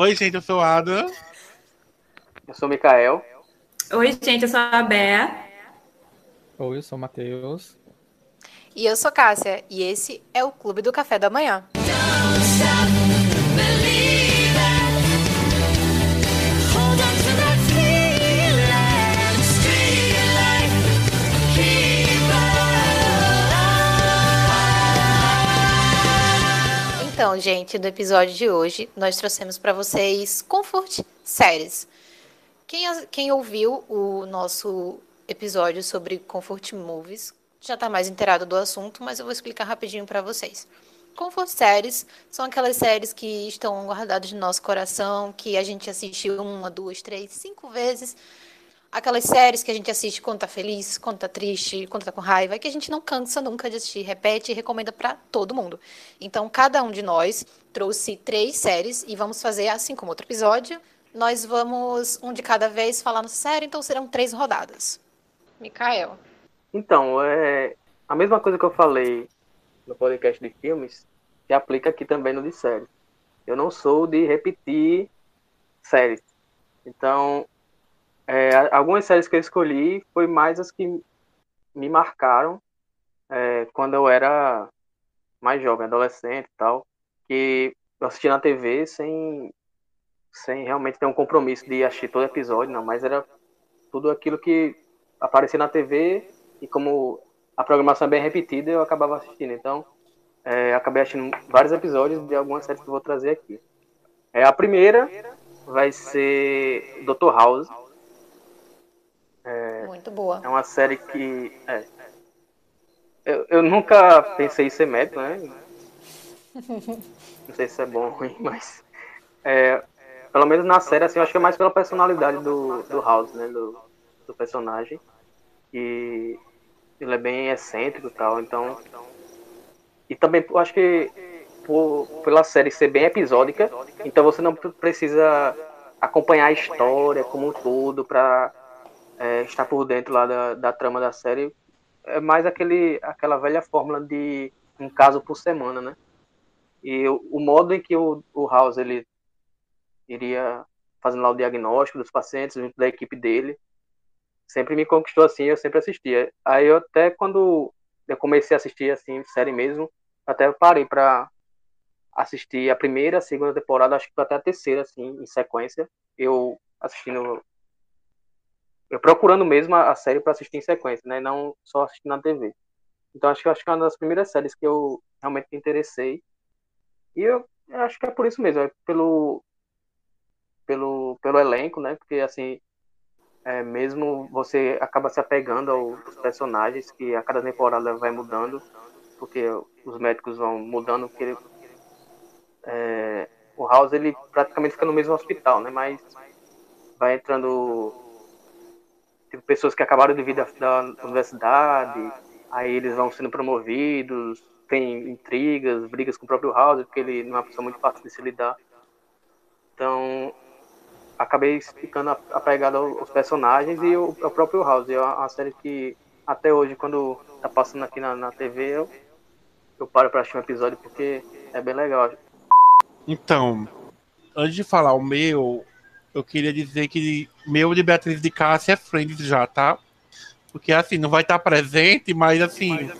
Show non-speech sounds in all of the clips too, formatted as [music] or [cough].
Oi, gente, eu sou Ada. Eu sou o Mikael. Oi, gente, eu sou a Bea. Oi, eu sou o Matheus. E eu sou Cássia, e esse é o Clube do Café da Manhã. Então, gente, no episódio de hoje, nós trouxemos para vocês Comfort Séries. Quem, quem ouviu o nosso episódio sobre Comfort Movies já está mais inteirado do assunto, mas eu vou explicar rapidinho para vocês. Comfort séries são aquelas séries que estão guardadas no nosso coração, que a gente assiste uma, duas, três, cinco vezes. Aquelas séries que a gente assiste quando tá feliz, quando tá triste, quando tá com raiva, que a gente não cansa nunca de assistir, repete e recomenda para todo mundo. Então, cada um de nós trouxe três séries e vamos fazer assim como outro episódio. Nós vamos, um de cada vez, falar nossa série, então serão três rodadas. Mikael. Então, é a mesma coisa que eu falei no podcast de filmes, se aplica aqui também no de séries. Eu não sou de repetir séries. Então, é, algumas séries que eu escolhi foi mais as que me marcaram é, quando eu era mais jovem, adolescente e tal, que eu assisti na TV sem, sem realmente ter um compromisso de assistir todo episódio, não, mas era tudo aquilo que aparecia na TV e como a programação é bem repetida, eu acabava assistindo. Então, é, acabei assistindo vários episódios de algumas séries que eu vou trazer aqui. É, a primeira vai ser Dr. House. É, Muito boa. É uma série que. É, eu, eu nunca pensei em ser médico, né? [laughs] Não sei se é bom ou ruim, mas. É, pelo menos na série, assim, eu acho que é mais pela personalidade do, do House, né? Do, do personagem. E ele é bem excêntrico e tal, então. E também eu acho que por, pela série ser bem episódica, então você não precisa acompanhar a história como um todo para é, estar por dentro lá da, da trama da série. É mais aquele, aquela velha fórmula de um caso por semana, né? E o, o modo em que o, o House ele iria fazendo lá o diagnóstico dos pacientes junto da equipe dele, sempre me conquistou assim, eu sempre assistia. Aí eu até quando eu comecei a assistir assim, série mesmo, até parei para assistir a primeira, a segunda temporada, acho que até a terceira, assim, em sequência. Eu assistindo. Eu procurando mesmo a, série para assistir em sequência, né? Não só assistindo na TV. Então acho que acho que é uma das primeiras séries que eu realmente me interessei. E eu, eu acho que é por isso mesmo, é pelo pelo pelo elenco, né? Porque assim, é, mesmo você acaba se apegando aos personagens que a cada temporada vai mudando, porque os médicos vão mudando, porque é, o House ele praticamente fica no mesmo hospital, né? Mas vai entrando tipo, pessoas que acabaram de vir da, da universidade, aí eles vão sendo promovidos, tem intrigas, brigas com o próprio House, porque ele não é uma pessoa muito fácil de se lidar. Então, acabei ficando apegado aos personagens e o, o próprio House. É uma série que até hoje, quando tá passando aqui na, na TV, eu, eu paro pra assistir um episódio porque é bem legal. Então, antes de falar o meu, eu queria dizer que meu de Beatriz de Cássia é Friends já, tá? Porque assim, não vai estar presente, mas assim,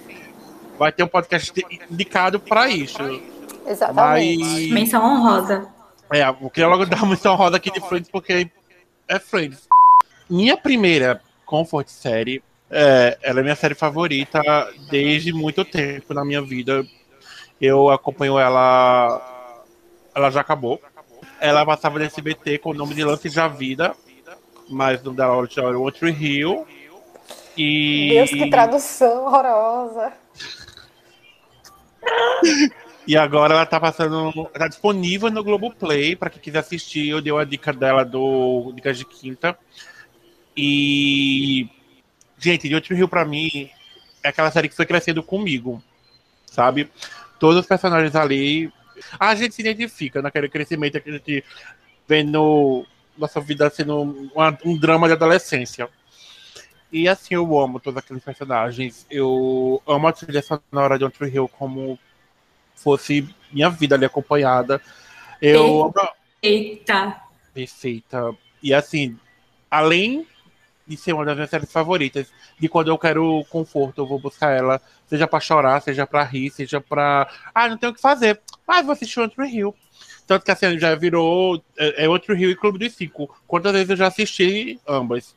vai ter um podcast indicado para isso. Exatamente. Mas... Menção honrosa. É, eu queria logo dar uma missão roda aqui de Friends, porque é Friends. Minha primeira Comfort série, é, ela é minha série favorita desde muito tempo na minha vida. Eu acompanho ela. Ela já acabou. Ela passava no SBT com o nome de Lance da Vida, mas o nome dela era Outro Rio. E... Deus, que tradução horrorosa. E agora ela tá passando. Tá disponível no Globoplay, para quem quiser assistir. Eu dei a dica dela do Dicas de Quinta. E. Gente, de Outro Rio pra mim é aquela série que foi crescendo comigo. Sabe? Todos os personagens ali. A gente se identifica naquele crescimento que a gente vê no nossa vida sendo uma, um drama de adolescência. E assim, eu amo todos aqueles personagens. Eu amo a trilha sonora de Outro Rio como fosse minha vida ali acompanhada. Eu. Perfeita. perfeita. E assim, além de ser uma das minhas séries favoritas, de quando eu quero conforto, eu vou buscar ela, seja pra chorar, seja pra rir, seja pra. Ah, não tenho o que fazer. Ah, vou assistir Outro Rio. Tanto que assim, já virou. É, é Outro Rio e Clube dos Cinco. Quantas vezes eu já assisti ambas?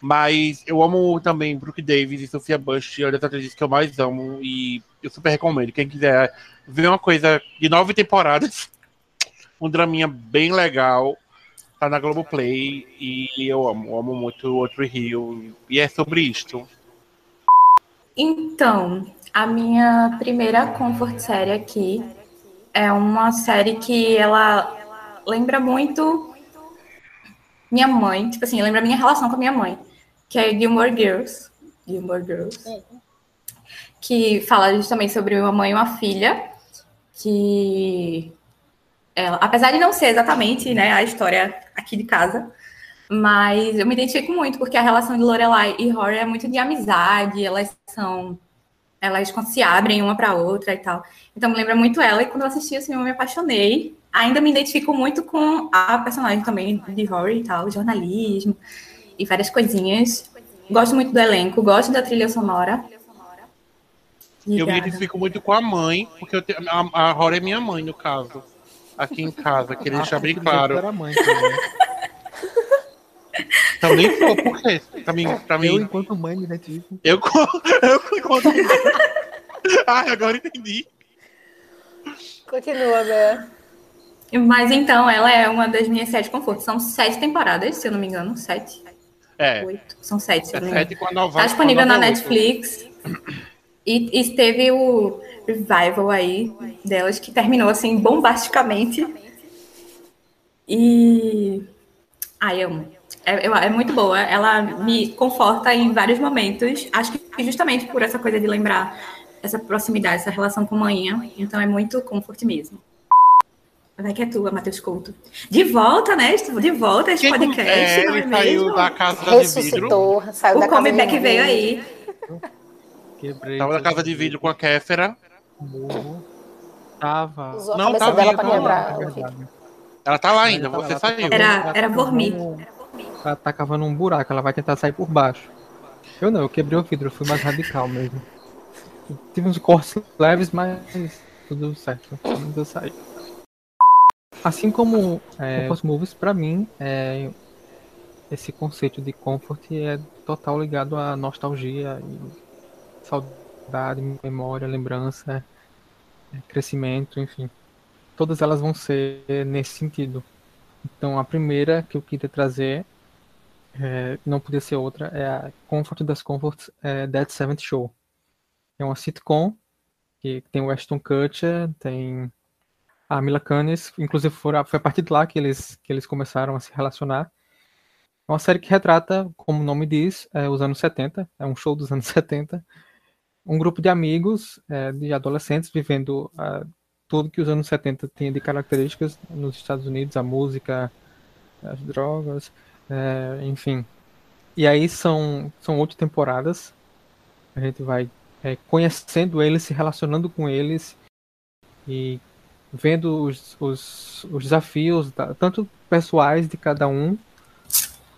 Mas eu amo também Brooke Davis e Sophia Bush, é uma das atrizes que eu mais amo e eu super recomendo. Quem quiser ver uma coisa de nove temporadas, [laughs] um draminha bem legal, tá na Globoplay e eu amo, amo muito o Outro Rio e é sobre isto. Então, a minha primeira comfort série aqui é uma série que ela lembra muito minha mãe, tipo assim, lembra a minha relação com a minha mãe, que é Gilmore Girls. Gilmore Girls. Que fala justamente sobre uma mãe e uma filha, que ela, apesar de não ser exatamente né, a história aqui de casa, mas eu me identifico muito, porque a relação de Lorelai e Rory é muito de amizade, elas são. Elas se abrem uma para outra e tal. Então me lembra muito ela, e quando eu assisti assim, eu me apaixonei. Ainda me identifico muito com a personagem também de Rory e tal, jornalismo e várias coisinhas. Gosto muito do elenco, gosto da trilha sonora. Eu me identifico muito com a mãe, porque tenho, a, a Rory é minha mãe, no caso. Aqui em casa, queria deixar bem claro. Era mãe também. Então nem sou, por quê? Pra mim, pra Eu, enquanto mãe, me identifico. eu, [laughs] eu enquanto. Ai, agora entendi. Continua, Bea. Mas então, ela é uma das minhas sete confortos. São sete temporadas, se eu não me engano. Sete, É, oito. São sete, se eu é não me engano. sete com a nova. Tá disponível na. Netflix. E, e teve o revival aí delas, que terminou assim, bombasticamente. E. Ai, amo. É, é muito boa. Ela me conforta em vários momentos. Acho que justamente por essa coisa de lembrar essa proximidade, essa relação com manhã. Então é muito comfort mesmo. Vai que é tua, Matheus Couto. De volta, né? De volta a esse Quem- podcast, é, não é ele saiu mesmo? da casa de vidro. Ressuscitou, saiu da O casa comeback de veio vidro. aí. Quebrei. Tava na casa de vidro com a Kéfera. Burro. Tava. Usou a Não, cabeça tá dela pra tá quebrar. Ela tá lá ainda, Ela tá- você tá saiu. Era- era tá Vormir. Ela tá cavando um buraco, ela vai tentar sair por baixo. Eu não, eu quebrei o vidro, eu fui mais radical mesmo. Tive uns cortes leves, mas tudo certo. Tudo sair. Assim como é, os movies, pra mim, é, esse conceito de comfort é total ligado à nostalgia e saudade, memória, lembrança, crescimento, enfim. Todas elas vão ser nesse sentido. Então, a primeira que eu queria trazer, é, não podia ser outra, é a Comfort das Comforts é Dead Seventh Show. É uma sitcom que tem o Ashton Kutcher, tem a Mila Kunis, inclusive foi a, partir de lá que eles, que eles começaram a se relacionar. É uma série que retrata, como o nome diz, é, os anos 70, é um show dos anos [laughs] 70. Um grupo de amigos, é, de adolescentes, vivendo ah, tudo que os anos 70 tinha de características nos Estados Unidos, a música, as drogas, é, enfim. E aí são, são oito temporadas. A gente vai é, conhecendo eles, se relacionando com eles e vendo os, os, os desafios, da- tanto pessoais de cada um,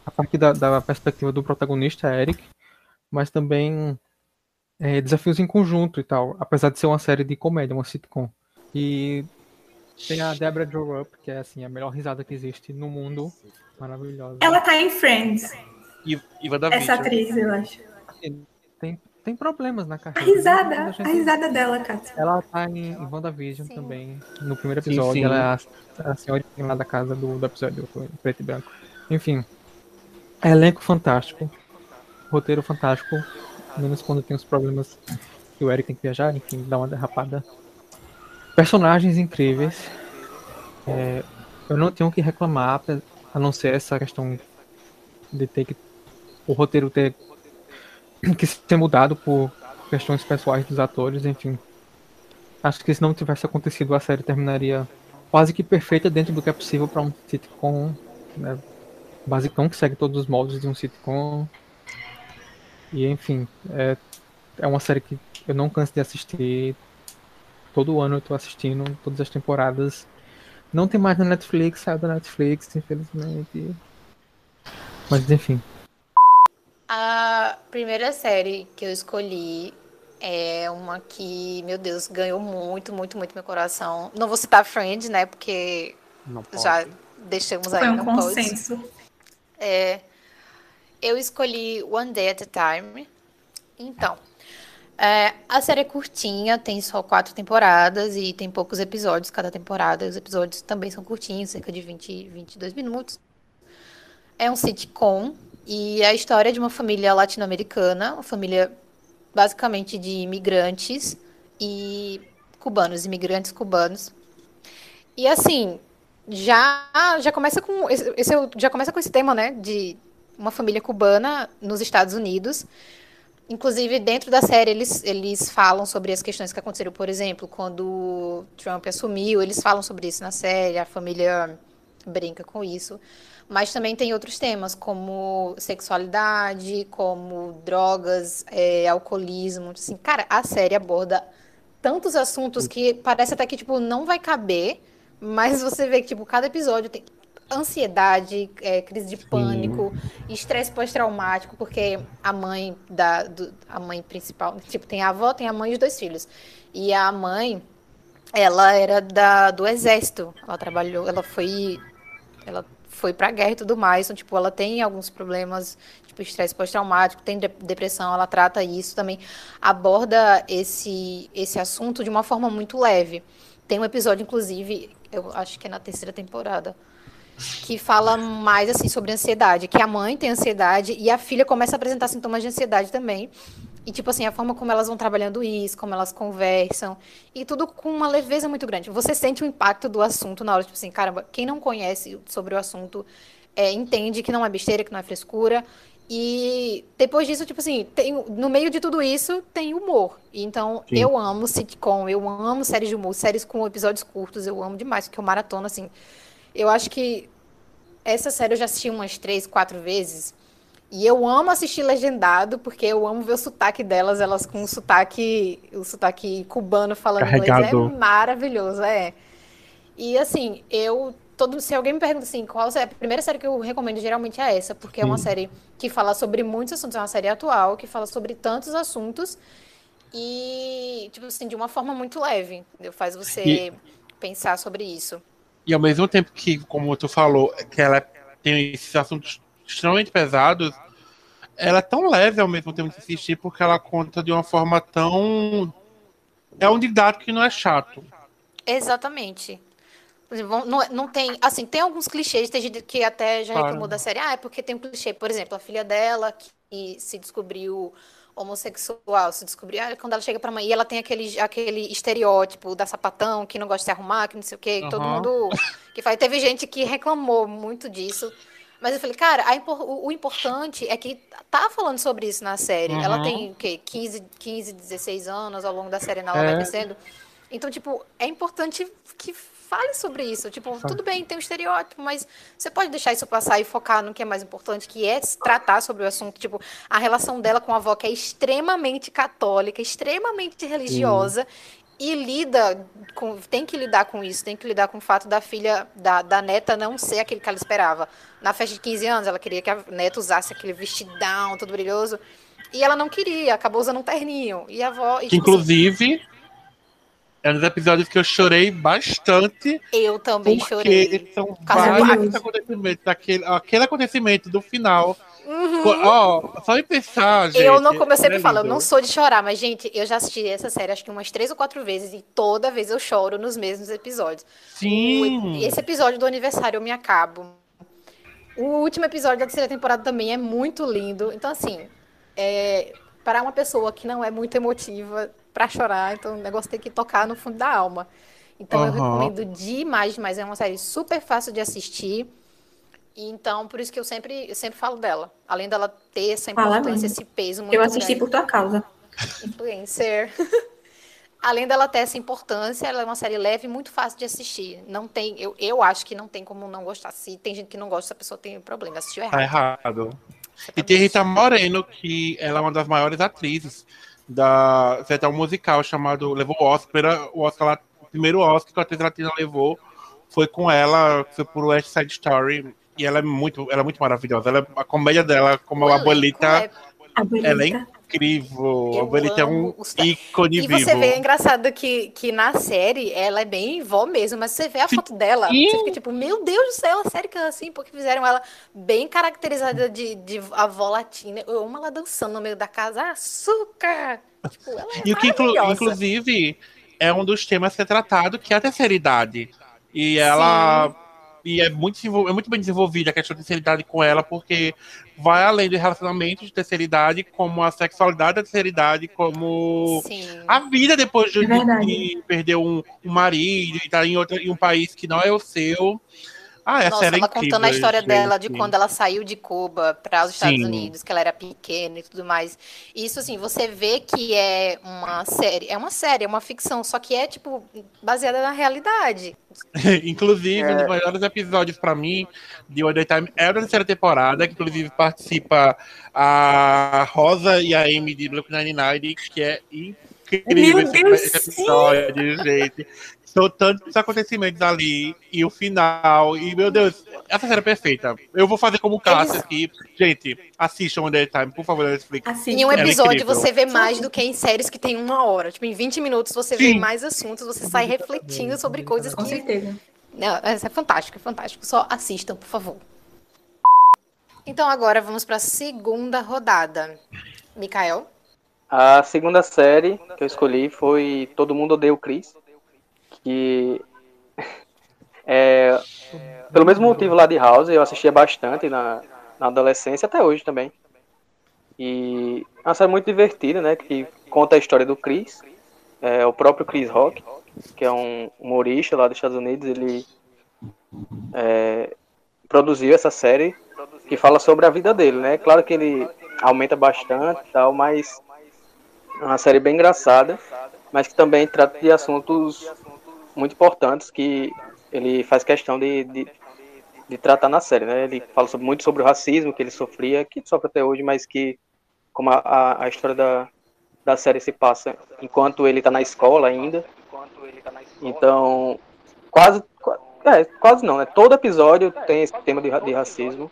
a partir da, da perspectiva do protagonista, Eric, mas também é, desafios em conjunto e tal, apesar de ser uma série de comédia, uma sitcom. E tem a Deborah Joe Up, que é assim, a melhor risada que existe no mundo. Maravilhosa. Ela tá em Friends, E, da essa atriz, eu acho. Tem, tem problemas na A carreira. né? risada, A a gente- risada dela, Kátia. Ela tá em, em WandaVision Sim. também. No primeiro Sim, episódio, sim. ela é a, a senhorinha lá da casa do, do episódio preto e branco. Enfim. Elenco fantástico. Roteiro fantástico. Menos quando tem os problemas que o Eric tem que viajar, enfim, dá uma derrapada. Personagens incríveis. É, eu não tenho o que reclamar, a não ser essa questão de ter que. O roteiro ter [clears throat] que ser mudado por questões pessoais dos atores, enfim. Acho que se não tivesse acontecido, a série terminaria quase que perfeita dentro do que é possível para um sitcom, né? Basicão que segue todos os moldes de um sitcom. E enfim, é, é uma série que eu não canso de assistir. Todo ano eu tô assistindo, todas as temporadas. Não tem mais na Netflix, saiu da Netflix, infelizmente. Mas enfim. A primeira série que eu escolhi é uma que, meu Deus, ganhou muito, muito, muito meu coração. Não vou citar Friends, né? Porque Não pode. já deixamos aí Foi um no post. consenso. É, eu escolhi One Day at a Time. Então, é, a série é curtinha, tem só quatro temporadas e tem poucos episódios cada temporada. Os episódios também são curtinhos, cerca de 20, 22 minutos. É um sitcom e é a história de uma família latino-americana, uma família basicamente de imigrantes e cubanos, imigrantes cubanos. E assim, já já começa com esse, esse é já começa com esse tema, né, de uma família cubana nos Estados Unidos. Inclusive, dentro da série, eles, eles falam sobre as questões que aconteceram, por exemplo, quando Trump assumiu, eles falam sobre isso na série, a família brinca com isso. Mas também tem outros temas, como sexualidade, como drogas, é, alcoolismo. Assim, cara, a série aborda tantos assuntos que parece até que, tipo, não vai caber, mas você vê que, tipo, cada episódio tem ansiedade, é, crise de pânico, estresse pós-traumático, porque a mãe da do- a mãe principal, tipo, tem a avó, tem a mãe e os dois filhos. E a mãe, ela era da, do exército. Ela trabalhou, ela foi ela foi pra guerra e tudo mais, então, tipo, ela tem alguns problemas, tipo, estresse pós-traumático, tem de- depressão, ela trata isso também, aborda esse, esse assunto de uma forma muito leve. Tem um episódio, inclusive, eu acho que é na terceira temporada, que fala mais, assim, sobre ansiedade, que a mãe tem ansiedade e a filha começa a apresentar sintomas de ansiedade também, e, tipo assim, a forma como elas vão trabalhando isso, como elas conversam, e tudo com uma leveza muito grande. Você sente o impacto do assunto na hora, tipo assim, caramba, quem não conhece sobre o assunto é, entende que não é besteira, que não é frescura. E depois disso, tipo assim, tem, no meio de tudo isso, tem humor. Então, Sim. eu amo sitcom, eu amo séries de humor, séries com episódios curtos, eu amo demais, porque eu maratona, assim. Eu acho que essa série eu já assisti umas três, quatro vezes. E eu amo assistir legendado, porque eu amo ver o sotaque delas, elas com o sotaque, o sotaque cubano falando inglês. Carregado. É maravilhoso, é. E assim, eu. Todo, se alguém me pergunta assim, qual é a primeira série que eu recomendo geralmente é essa, porque é uma Sim. série que fala sobre muitos assuntos, é uma série atual, que fala sobre tantos assuntos e, tipo assim, de uma forma muito leve. Faz você E- pensar sobre isso. E ao mesmo tempo que, como tu falou, que ela tem esses assuntos extremamente pesados, ela é tão leve ao mesmo tempo de assistir, porque ela conta de uma forma tão. É um didático que não é chato. Exatamente. Não, não tem, assim, tem alguns clichês, tem gente que até já Claro. reclamou da série, ah, é porque tem um clichê, por exemplo, a filha dela que se descobriu homossexual, se descobriu, ah, quando ela chega pra mãe, e ela tem aquele, aquele estereótipo da sapatão, que não gosta de se arrumar, que não sei o quê, que todo mundo [laughs] que faz. Teve gente que reclamou muito disso, mas eu falei, cara, impor- o, o importante é que tá falando sobre isso na série. Ela Uhum. tem o quê? 15, 15, 16 anos ao longo da série, ela vai É. crescendo. Então, tipo, é importante que fale sobre isso. Tipo, tudo bem, tem um estereótipo, mas você pode deixar isso passar e focar no que é mais importante, que é tratar sobre o assunto. Tipo, a relação dela com a avó, que é extremamente católica, extremamente religiosa, e lida com. Tem que lidar com isso, tem que lidar com o fato da filha, da, da neta não ser aquele que ela esperava. Na festa de 15 anos, ela queria que a neta usasse aquele vestidão todo brilhoso. E ela não queria, acabou usando um terninho. E a avó. e, tipo assim, inclusive, é um dos episódios que eu chorei bastante, eu também porque chorei. são causa vários acontecimentos. Aquele, aquele acontecimento do final. Ó, só em pensar, gente. Uhum. eu não, como eu sempre é falo, eu não sou de chorar, mas, gente, eu já assisti essa série acho que umas três ou quatro vezes e toda vez eu choro nos mesmos episódios. Sim. O- Esse episódio do aniversário eu me acabo. O último episódio da terceira temporada também é muito lindo. Então, assim, é, para uma pessoa que não é muito emotiva pra chorar, então o negócio tem que tocar no fundo da alma. Então eu Aham. recomendo demais, demais. É uma série super fácil de assistir. E então, por isso que eu sempre, eu sempre falo dela. Além dela ter essa importância, esse peso muito Eu assisti grande por tua causa. influencer. [laughs] Além dela ter essa importância, ela é uma série leve e muito fácil de assistir. Não tem, eu, eu acho que não tem como não gostar. Se tem gente que não gosta, essa pessoa tem problema, assistiu Tá errado. errado. Você E tá tem. Rita Moreno, que ela é uma das maiores atrizes da. Até um musical chamado. Levou o Oscar, o Oscar lá, o primeiro Oscar que a atriz latina levou foi com ela, foi por West Side Story. E ela é muito, ela é muito maravilhosa. Ela, a comédia dela, como a abuelita, é- Abuelita. ela é incrível. Eu a abuelita é um os- ícone E vivo. você vê, é engraçado que, que na série ela é bem vó mesmo, mas você vê a Sim. foto dela, Sim. você fica tipo, meu Deus do céu, a série que é assim, porque fizeram ela bem caracterizada de, de avó latina. Eu amo ela dançando no meio da casa, "Ah, açúcar! Tipo, ela é E o que, inclusive, é um dos temas que é tratado, que é a terceira idade. E ela. E é muito, é muito bem desenvolvida a questão da terceira idade com ela, porque vai além do relacionamento de terceira idade, como a sexualidade da terceira idade, como Sim. a vida depois de, É de perder um, um marido e estar em, outro, em um país que não é o seu. Ah, essa Nossa, é ela incrível, contando a história gente. dela de quando ela saiu de Cuba para os Estados Sim. Unidos, que ela era pequena e tudo mais. Isso, assim, você vê que é uma série, é uma série, é uma ficção, só que é, tipo, baseada na realidade. [laughs] Inclusive, um dos melhores episódios pra mim de One Day Time é da terceira temporada, que inclusive participa a Rosa e a Amy de Blue 99, que é incrível Meu esse, Deus, esse episódio, gente. São tantos acontecimentos ali, e o final, e meu Deus, essa série é perfeita. Eu vou fazer como Cássio aqui. Gente, assistam One Day Time, por favor, Netflix. Assista. Em um é episódio incrível. você vê mais do que em séries que tem uma hora. Tipo, em 20 minutos você vê Sim. mais assuntos, você sai refletindo sobre coisas Com que. certeza. Não, é fantástico, é fantástico. Só assistam, por favor. Então agora vamos para a segunda rodada. Mikael? A segunda série que eu escolhi foi Todo Mundo Odeia o Chris. Que é, pelo mesmo motivo lá de House, eu assistia bastante na, na adolescência, até hoje também. E é uma série muito divertida, né? Que conta a história do Chris, é, o próprio Chris Rock, que é um humorista lá dos Estados Unidos. Ele é, produziu essa série que fala sobre a vida dele, né? Claro que ele aumenta bastante tal, mas é uma série bem engraçada, mas que também trata de assuntos muito importantes que ele faz questão de, de, de tratar na série, né? Ele fala sobre- muito sobre o racismo que ele sofria, que sofre até hoje, mas que, como a, a, história da, da série se passa enquanto ele está na escola ainda, então quase, qua- é, quase não, né? Todo episódio tem esse tema de, de racismo,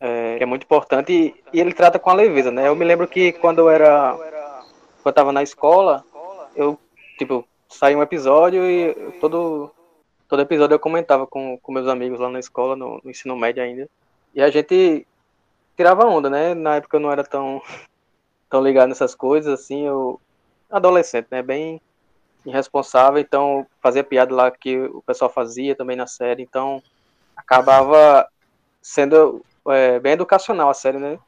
é, que é muito importante e, e ele trata com a leveza, né? Eu me lembro que quando eu era, quando eu tava na escola, eu tipo saía um episódio e todo todo episódio eu comentava com, com meus amigos lá na escola, no, no ensino médio ainda, e a gente tirava onda, né? Na época eu não era tão [laughs] tão ligado nessas coisas assim, eu adolescente, né? Bem irresponsável, então fazia piada lá que o pessoal fazia também na série, então acabava sendo é, bem educacional a série, né?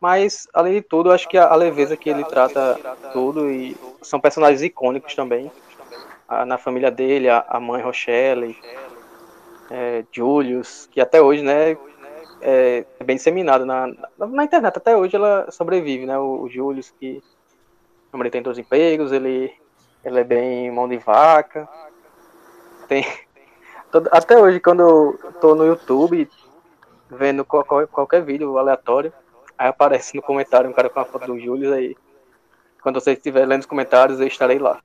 Mas, além de tudo, acho que a leveza que ele trata tudo e são personagens icônicos também. A- na família dele, a, a mãe Rochelle, é, Julius, que até hoje, né, é, é bem disseminado na, na, na internet. Até hoje ela sobrevive, né? O, o Julius, que ele tem dois empregos, ele, ele é bem mão de vaca. Tem, todo- até hoje, quando eu tô no YouTube vendo qual- qual- qualquer vídeo aleatório, aí aparece no comentário um cara com a foto do Júlio aí. Quando você estiver lendo os comentários, eu estarei lá.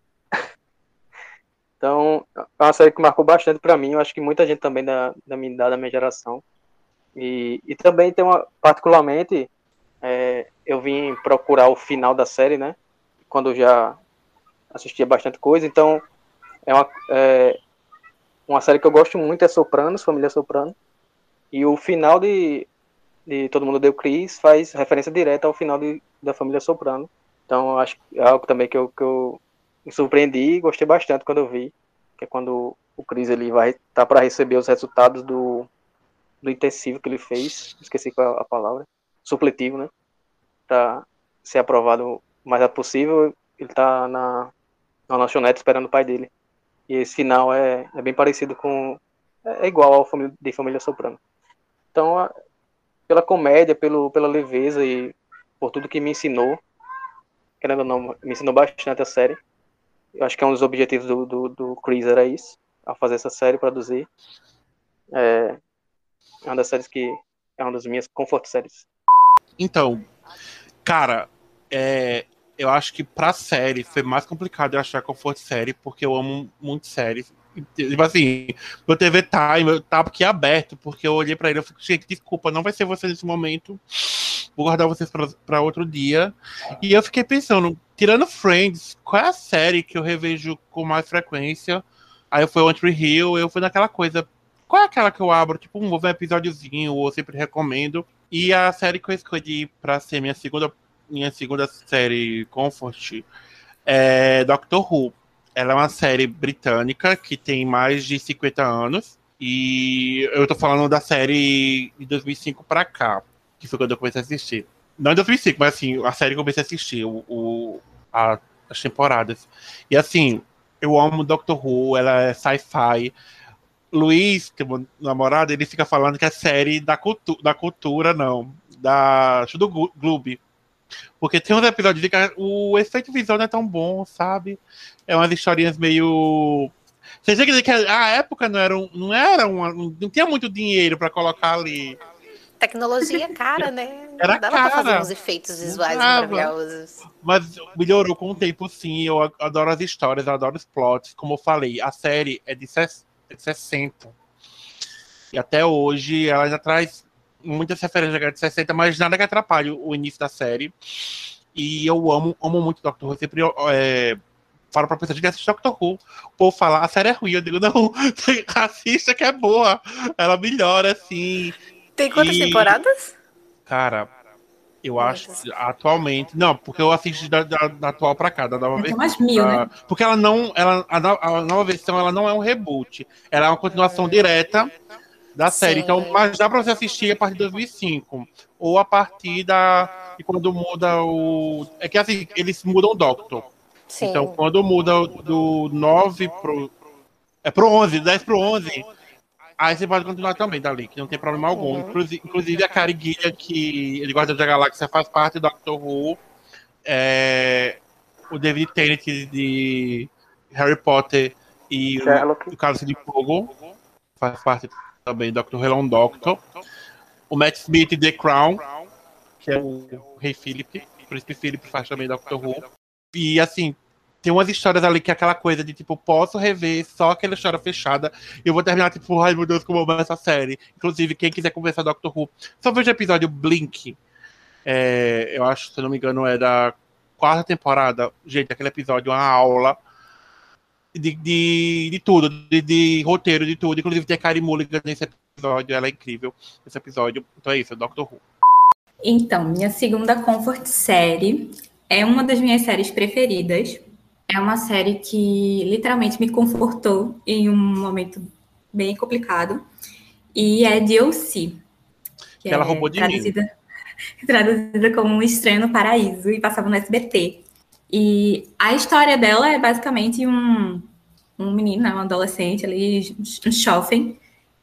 Então, é uma série que marcou bastante pra mim. Eu acho que muita gente também da, da minha idade, da minha geração. E, e também tem uma, particularmente, é, eu vim procurar o final da série, né? Quando já assistia bastante coisa. Então, é uma, é, uma série que eu gosto muito, é Sopranos, Família Soprano. E o final de, de Todo Mundo Deu Cris faz referência direta ao final de, da Família Soprano. Então, acho é algo também que eu, que eu me surpreendi e gostei bastante quando eu vi. Que é quando o Cris ele vai tá para receber os resultados do, do intensivo que ele fez. Esqueci qual é a palavra. Supletivo, né? Para ser aprovado o mais rápido possível. Ele tá na, na lanchonete esperando o pai dele. E esse final é, é bem parecido com. É igual ao de Família Soprano. Então, a- pela comédia, pelo, pela leveza e por tudo que me ensinou, querendo ou não, me ensinou bastante a série. Eu acho que é um dos objetivos do, do, do Chris era isso, ao fazer essa série, produzir. É é uma das séries que é uma das minhas comfort séries. Então, cara, é, eu acho que pra série foi mais complicado eu achar comfort série, porque eu amo muito séries. Tipo assim, meu TV Time, eu tava aqui aberto, porque eu olhei pra ele e falei, gente, desculpa, não vai ser você nesse momento. Vou guardar vocês pra, pra outro dia. E eu fiquei pensando, tirando Friends, qual é a série que eu revejo com mais frequência? Aí eu fui o Entry Hill, eu fui naquela coisa. Qual é aquela que eu abro? Tipo, um, um episódiozinho, ou sempre recomendo. E a série que eu escolhi pra ser minha segunda, minha segunda série Comfort é Doctor Who. Ela é uma série britânica que tem mais de 50 anos. E eu tô falando da série de 2005 pra cá, que foi quando eu comecei a assistir. Não em 2005, mas assim, a série que eu comecei a assistir, o, o a, as temporadas. E assim, eu amo Doctor Who, ela é sci-fi. Luiz, que é meu namorado, ele fica falando que é série da, cultu da cultura, não. Da do Globo. Porque tem uns episódios que o efeito visual não é tão bom, sabe? É umas historinhas meio. Você tem que dizer que a época não era, um, não era uma, não tinha muito dinheiro para colocar ali. Tecnologia cara, né? [laughs] Era não dava cara. pra fazer uns efeitos visuais maravilhosos. Mas melhorou com o tempo, sim. Eu adoro as histórias, eu adoro os plots. Como eu falei, a série é de, ses- é de 60. E até hoje ela ainda traz muitas referências da década de 60, mas nada que atrapalhe o início da série. E eu amo, amo muito Doctor Who. Eu sempre é, falo pra pessoa que assiste Doctor Who. O povo fala, a série é ruim. Eu digo, não, [laughs] assista que é boa. Ela melhora, assim. Tem quantas E- temporadas? Cara, eu acho atualmente. Não, porque eu assisti da, da- da atual pra cá, da nova Tem versão. umas mil, né? Ah, Porque ela não. Ela, a, a nova versão ela não é um reboot. Ela é uma continuação direta da série. Sim. Então, mas dá pra você assistir a partir de 2005. Ou a partir da. E quando muda o. É que assim, eles mudam o Doctor. Sim. Então, quando muda do 9 pro. É pro 11, 10 pro 11. Aí você pode continuar também dali, que não tem problema algum. Uhum. Inclusive, inclusive a Kari Guilha, que ele gosta da Galáxia, faz parte do Doctor Who. É, o David Tennant de Harry Potter e o, Sherlock. o Cálice de Fogo faz parte também do Doctor Who, é Doctor. O Matt Smith de The Crown, que é o Rei Philip, o Príncipe Philip faz também Doctor Who. E assim, tem umas histórias ali que é aquela coisa de tipo, posso rever só aquela história fechada. Eu vou terminar, tipo, ai meu Deus, como eu amo essa série. Inclusive, quem quiser conversar Doctor Who, só veja o episódio Blink. É, eu acho, se não me engano, é da quarta temporada. Gente, aquele episódio é uma aula de, de, de tudo, de, de roteiro, de tudo. Inclusive tem a Carrie Mulligan nesse episódio, ela é incrível esse episódio. Então é isso, é Doctor Who. Então, minha segunda comfort série é uma das minhas séries preferidas. É uma série que literalmente me confortou em um momento bem complicado. E é DLC. Que Ela é roubou de mim. traduzida, [laughs] traduzida como Um Estranho no Paraíso e passava no SBT. E a história dela é basicamente um, um menino, né, um adolescente ali, um jovem,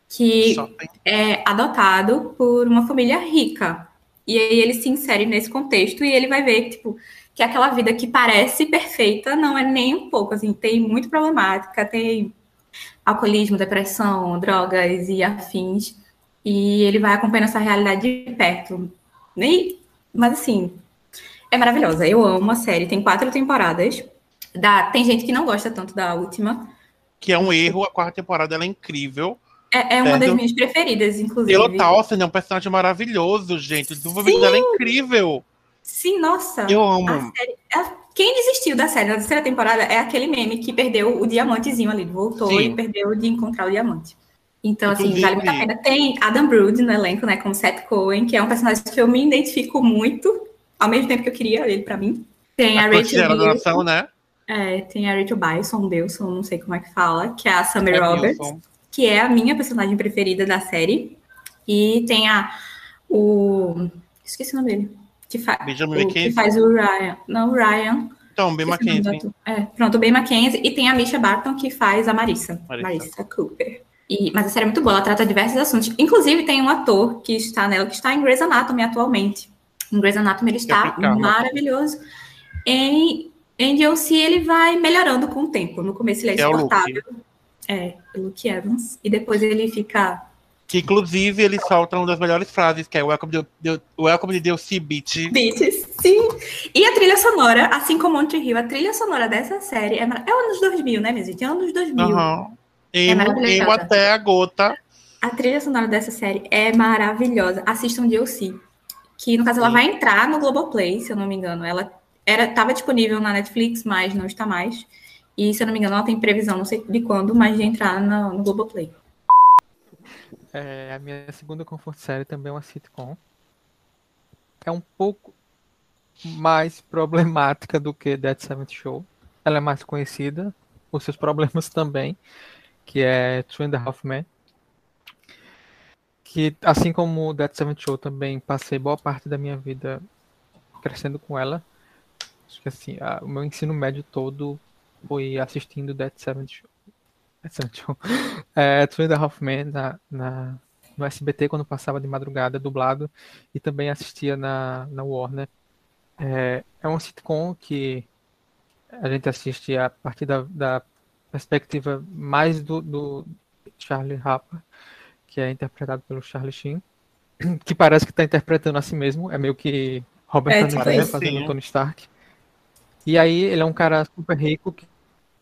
que Shopping. é adotado por uma família rica. E aí ele se insere nesse contexto e ele vai ver tipo, que aquela vida que parece perfeita não é nem um pouco, assim, tem muito problemática, tem alcoolismo, depressão, drogas e afins. E ele vai acompanhando essa realidade de perto. Nem, mas assim, é maravilhosa. Eu amo a série, tem quatro temporadas. Dá, tem gente que não gosta tanto da última. Que é um erro, a quarta temporada ela é incrível. É, é uma das minhas preferidas, inclusive. Taylor Towson é um personagem maravilhoso, gente. O desenvolvimento dela é incrível. Sim, nossa. Eu A amo. série- a- quem desistiu da série na terceira temporada é aquele meme que perdeu o diamantezinho ali, voltou Sim. e perdeu de encontrar o diamante. Então, assim, Inclusive- vale muito a pena. Tem Adam Brody no elenco, né, como Seth Cohen, que é um personagem que eu me identifico muito, ao mesmo tempo que eu queria ele pra mim. Tem a, A Rachel Bilson, né? é, tem a Rachel Bilson, Bilson, não sei como é que fala, que é a Summer É Roberts Wilson. que é a minha personagem preferida da série. E tem a o esqueci o nome dele, que, fa o, que faz o Ryan, não o Ryan. Então, Ben Mackenzie. É, pronto, o Ben Mackenzie e tem a Misha Barton que faz a Marissa, Marissa. Marissa, Cooper. E, mas a série é muito boa, ela trata diversos assuntos. Inclusive tem um ator que está nela que está em Grey's Anatomy atualmente. Em Grey's Anatomy ele está Dahmer. maravilhoso. Em em DLC ele vai melhorando com o tempo. No começo ele é Que é insuportável. É, o Luke Evans. E depois ele fica. Que inclusive ele solta uma das melhores frases, que é Welcome to, the- Welcome to DLC Beach. Beats, sim. E a trilha sonora, assim como Monte Rio, a trilha sonora dessa série é, é anos 2000, né, minha gente? É anos 2000. Aham. Emo, maravilhosa. emo até a gota. A trilha sonora dessa série é maravilhosa. Assistam DLC. Que, no caso, ela Sim. vai entrar no Globoplay, se eu não me engano. Ela era, estava disponível na Netflix, mas não está mais. E, se eu não me engano, ela tem previsão, não sei de quando, mas de entrar no, no Globoplay. É, a minha segunda comfort série também é uma sitcom. É um pouco mais problemática do que Dead Seventh Show. Ela é mais conhecida, os seus problemas [laughs] também, que é Two and a Half Men. Que, assim como Dead Seventh Show, também passei boa parte da minha vida crescendo com ela. Acho que assim, a- o meu ensino médio todo foi assistindo Dead Seventh Show. [laughs] É, Two and a Half Men na, na- no SBT quando passava de madrugada, dublado, e também assistia na, na Warner. É, é um sitcom que a gente assiste a partir da, da perspectiva mais do, do Charlie Harper, que é interpretado pelo Charlie Sheen, [clears throat] que parece que está interpretando a si mesmo, é meio que Robert É, Downey tipo fazendo Sim. Tony Stark. E aí ele é um cara super rico, que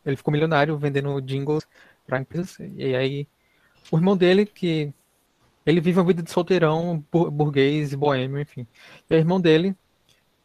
ele ficou milionário vendendo jingles para empresas, e aí o irmão dele, que ele vive uma vida de solteirão, bur- burguês, boêmio, enfim. E o irmão dele,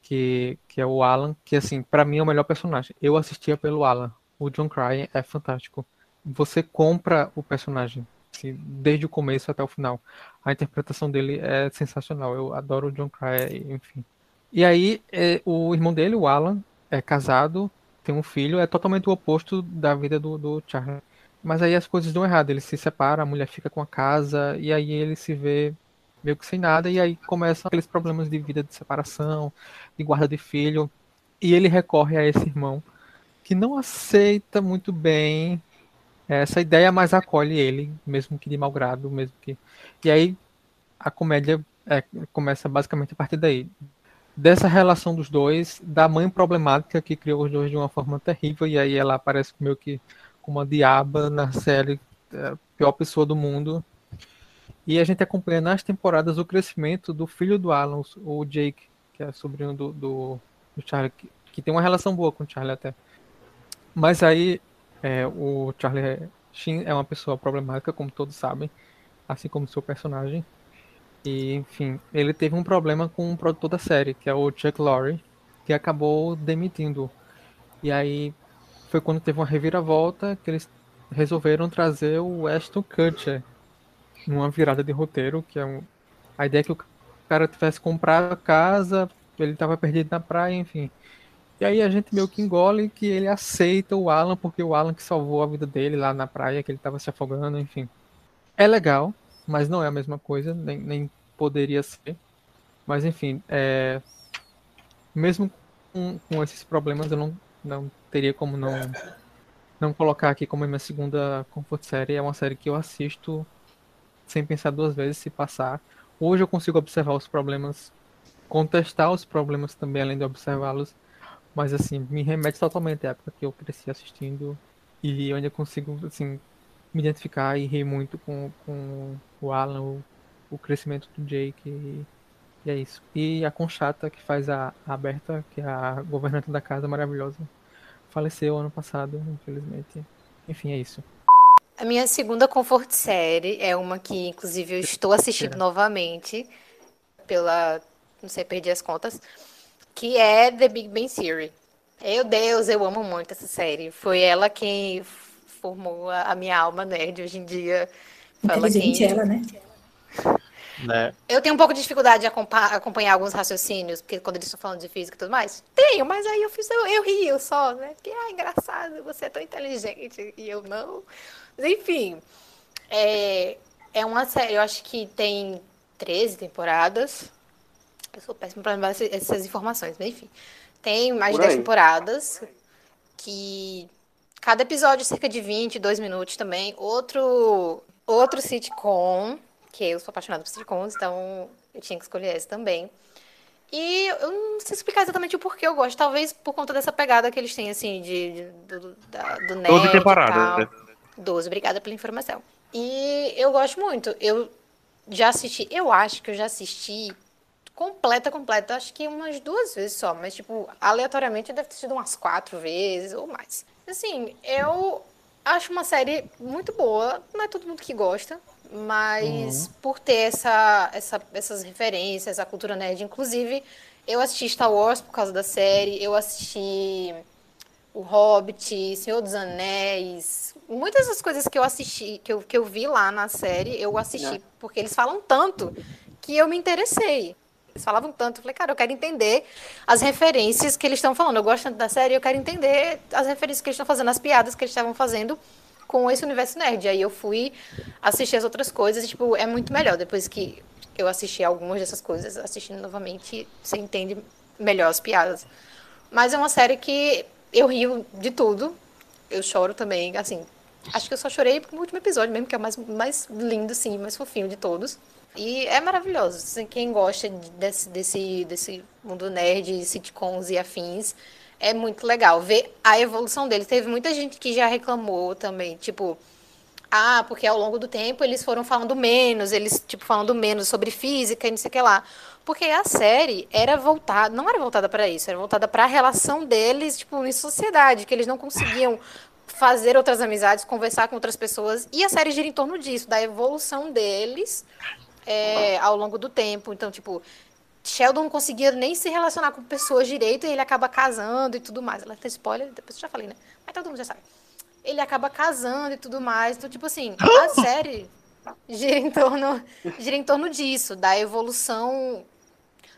que, que é o Alan, que assim, pra mim é o melhor personagem. Eu assistia pelo Alan. O John Cryer é fantástico. Você compra o personagem, assim, desde o começo até o final. A interpretação dele é sensacional. Eu adoro o John Cryer, enfim. E aí, é, o irmão dele, o Alan, é casado, tem um filho, é totalmente o oposto da vida do, do Charlie. Mas aí as coisas dão errado, ele se separa, a mulher fica com a casa, e aí ele se vê meio que sem nada, e aí começam aqueles problemas de vida de separação, de guarda de filho, e ele recorre a esse irmão, que não aceita muito bem essa ideia, mas acolhe ele, mesmo que de mau grado, mesmo que... E aí a comédia é, começa basicamente a partir daí. Dessa relação dos dois, da mãe problemática que criou os dois de uma forma terrível, e aí ela aparece meio que como uma diaba na série, é, a pior pessoa do mundo. E a gente acompanha nas temporadas o crescimento do filho do Alan, o Jake, que é sobrinho do, do, do Charlie, que, que tem uma relação boa com o Charlie até. Mas aí é, o Charlie Sheen é uma pessoa problemática, como todos sabem, assim como seu personagem. E, enfim, ele teve um problema com o produtor da série, que é o Chuck Lorre, que acabou demitindo. E aí foi quando teve uma reviravolta que eles resolveram trazer o Ashton Kutcher numa virada de roteiro, que é um... a ideia é que o cara tivesse comprado a casa, ele estava perdido na praia, enfim. E aí a gente meio que engole que ele aceita o Alan, porque o Alan que salvou a vida dele lá na praia, que ele estava se afogando, enfim. É legal, mas não é a mesma coisa, nem, nem poderia ser. Mas enfim, é... mesmo com, com esses problemas, eu não, não teria como não, não colocar aqui como minha segunda comfort série. É uma série que eu assisto sem pensar duas vezes se passar. Hoje eu consigo observar os problemas, contestar os problemas também, além de observá-los. Mas assim, me remete totalmente à época que eu cresci assistindo e eu ainda consigo assim, me identificar e rir muito com, com o Alan, o, o crescimento do Jake e, e é isso. E a Conchata, que faz a, a que é a governanta da casa maravilhosa, faleceu ano passado, infelizmente. Enfim, é isso. A minha segunda comfort série é uma que, inclusive, eu estou assistindo novamente pela. Não sei, perdi as contas. Que é The Big Bang Theory. Meu Deus, eu amo muito essa série. Foi ela quem formou a, minha alma nerd hoje em dia. Fala quem- ela, né? Né? Eu tenho um pouco de dificuldade de acompa- acompanhar alguns raciocínios, porque quando eles estão falando de física e tudo mais, tenho, mas aí eu fiz, eu, eu rio só, né? Porque, ah, engraçado, você é tão inteligente e eu não. Mas, enfim, é, é uma série, eu acho que tem 13 temporadas. Eu sou péssima para lembrar essas informações, mas enfim. Tem mais de Por 10 aí. temporadas, que cada episódio é cerca de 22 minutos também. Outro, outro sitcom, que eu sou apaixonada por sitcoms, então eu tinha que escolher esse também. E eu não sei explicar exatamente o porquê eu gosto. Talvez por conta dessa pegada que eles têm, assim, de, de- do, da, do nerd 12 e temporadas, tal. né? 12, obrigada pela informação. E eu gosto muito. Eu já assisti, eu acho que eu já assisti completa, completa, acho que umas duas vezes só, mas, tipo, aleatoriamente deve ter sido umas quatro vezes ou mais. Assim, eu Acho uma série muito boa. Não é todo mundo que gosta, mas por ter essa, essa, essas referências à cultura nerd, inclusive, eu assisti Star Wars por causa da série, eu assisti O Hobbit, Senhor dos Anéis. Muitas das coisas que eu assisti, que eu, que eu vi lá na série, eu assisti, porque eles falam tanto que eu me interessei. Eles falavam tanto, eu falei, cara, eu quero entender as referências que eles estão falando. Eu gosto tanto da série, eu quero entender as referências que eles estão fazendo, as piadas que eles estavam fazendo com esse universo nerd. Aí eu fui assistir as outras coisas e, tipo, é muito melhor. Depois que eu assisti algumas dessas coisas, assistindo novamente, você entende melhor as piadas. Mas é uma série que eu rio de tudo. Eu choro também, assim. Acho que eu só chorei no último episódio mesmo, que é o mais, mais lindo, sim, mais fofinho de todos. E é maravilhoso. Assim, quem gosta desse, desse, desse mundo nerd, sitcoms e afins, é muito legal ver a evolução deles. Teve muita gente que já reclamou também, tipo, ah, porque ao longo do tempo eles foram falando menos, eles, tipo, falando menos sobre física e não sei o que lá. Porque a série era voltada, não era voltada para isso, era voltada para a relação deles, tipo, em sociedade, que eles não conseguiam fazer outras amizades, conversar com outras pessoas. E a série gira em torno disso, da evolução deles é, ao longo do tempo. Então, tipo, Sheldon não conseguia nem se relacionar com pessoas direito e ele acaba casando e tudo mais. Ela tem spoiler, depois eu já falei, né? Mas todo mundo já sabe. Ele acaba casando e tudo mais. Então, tipo assim, a [gasps] série gira em torno, gira em torno disso, da evolução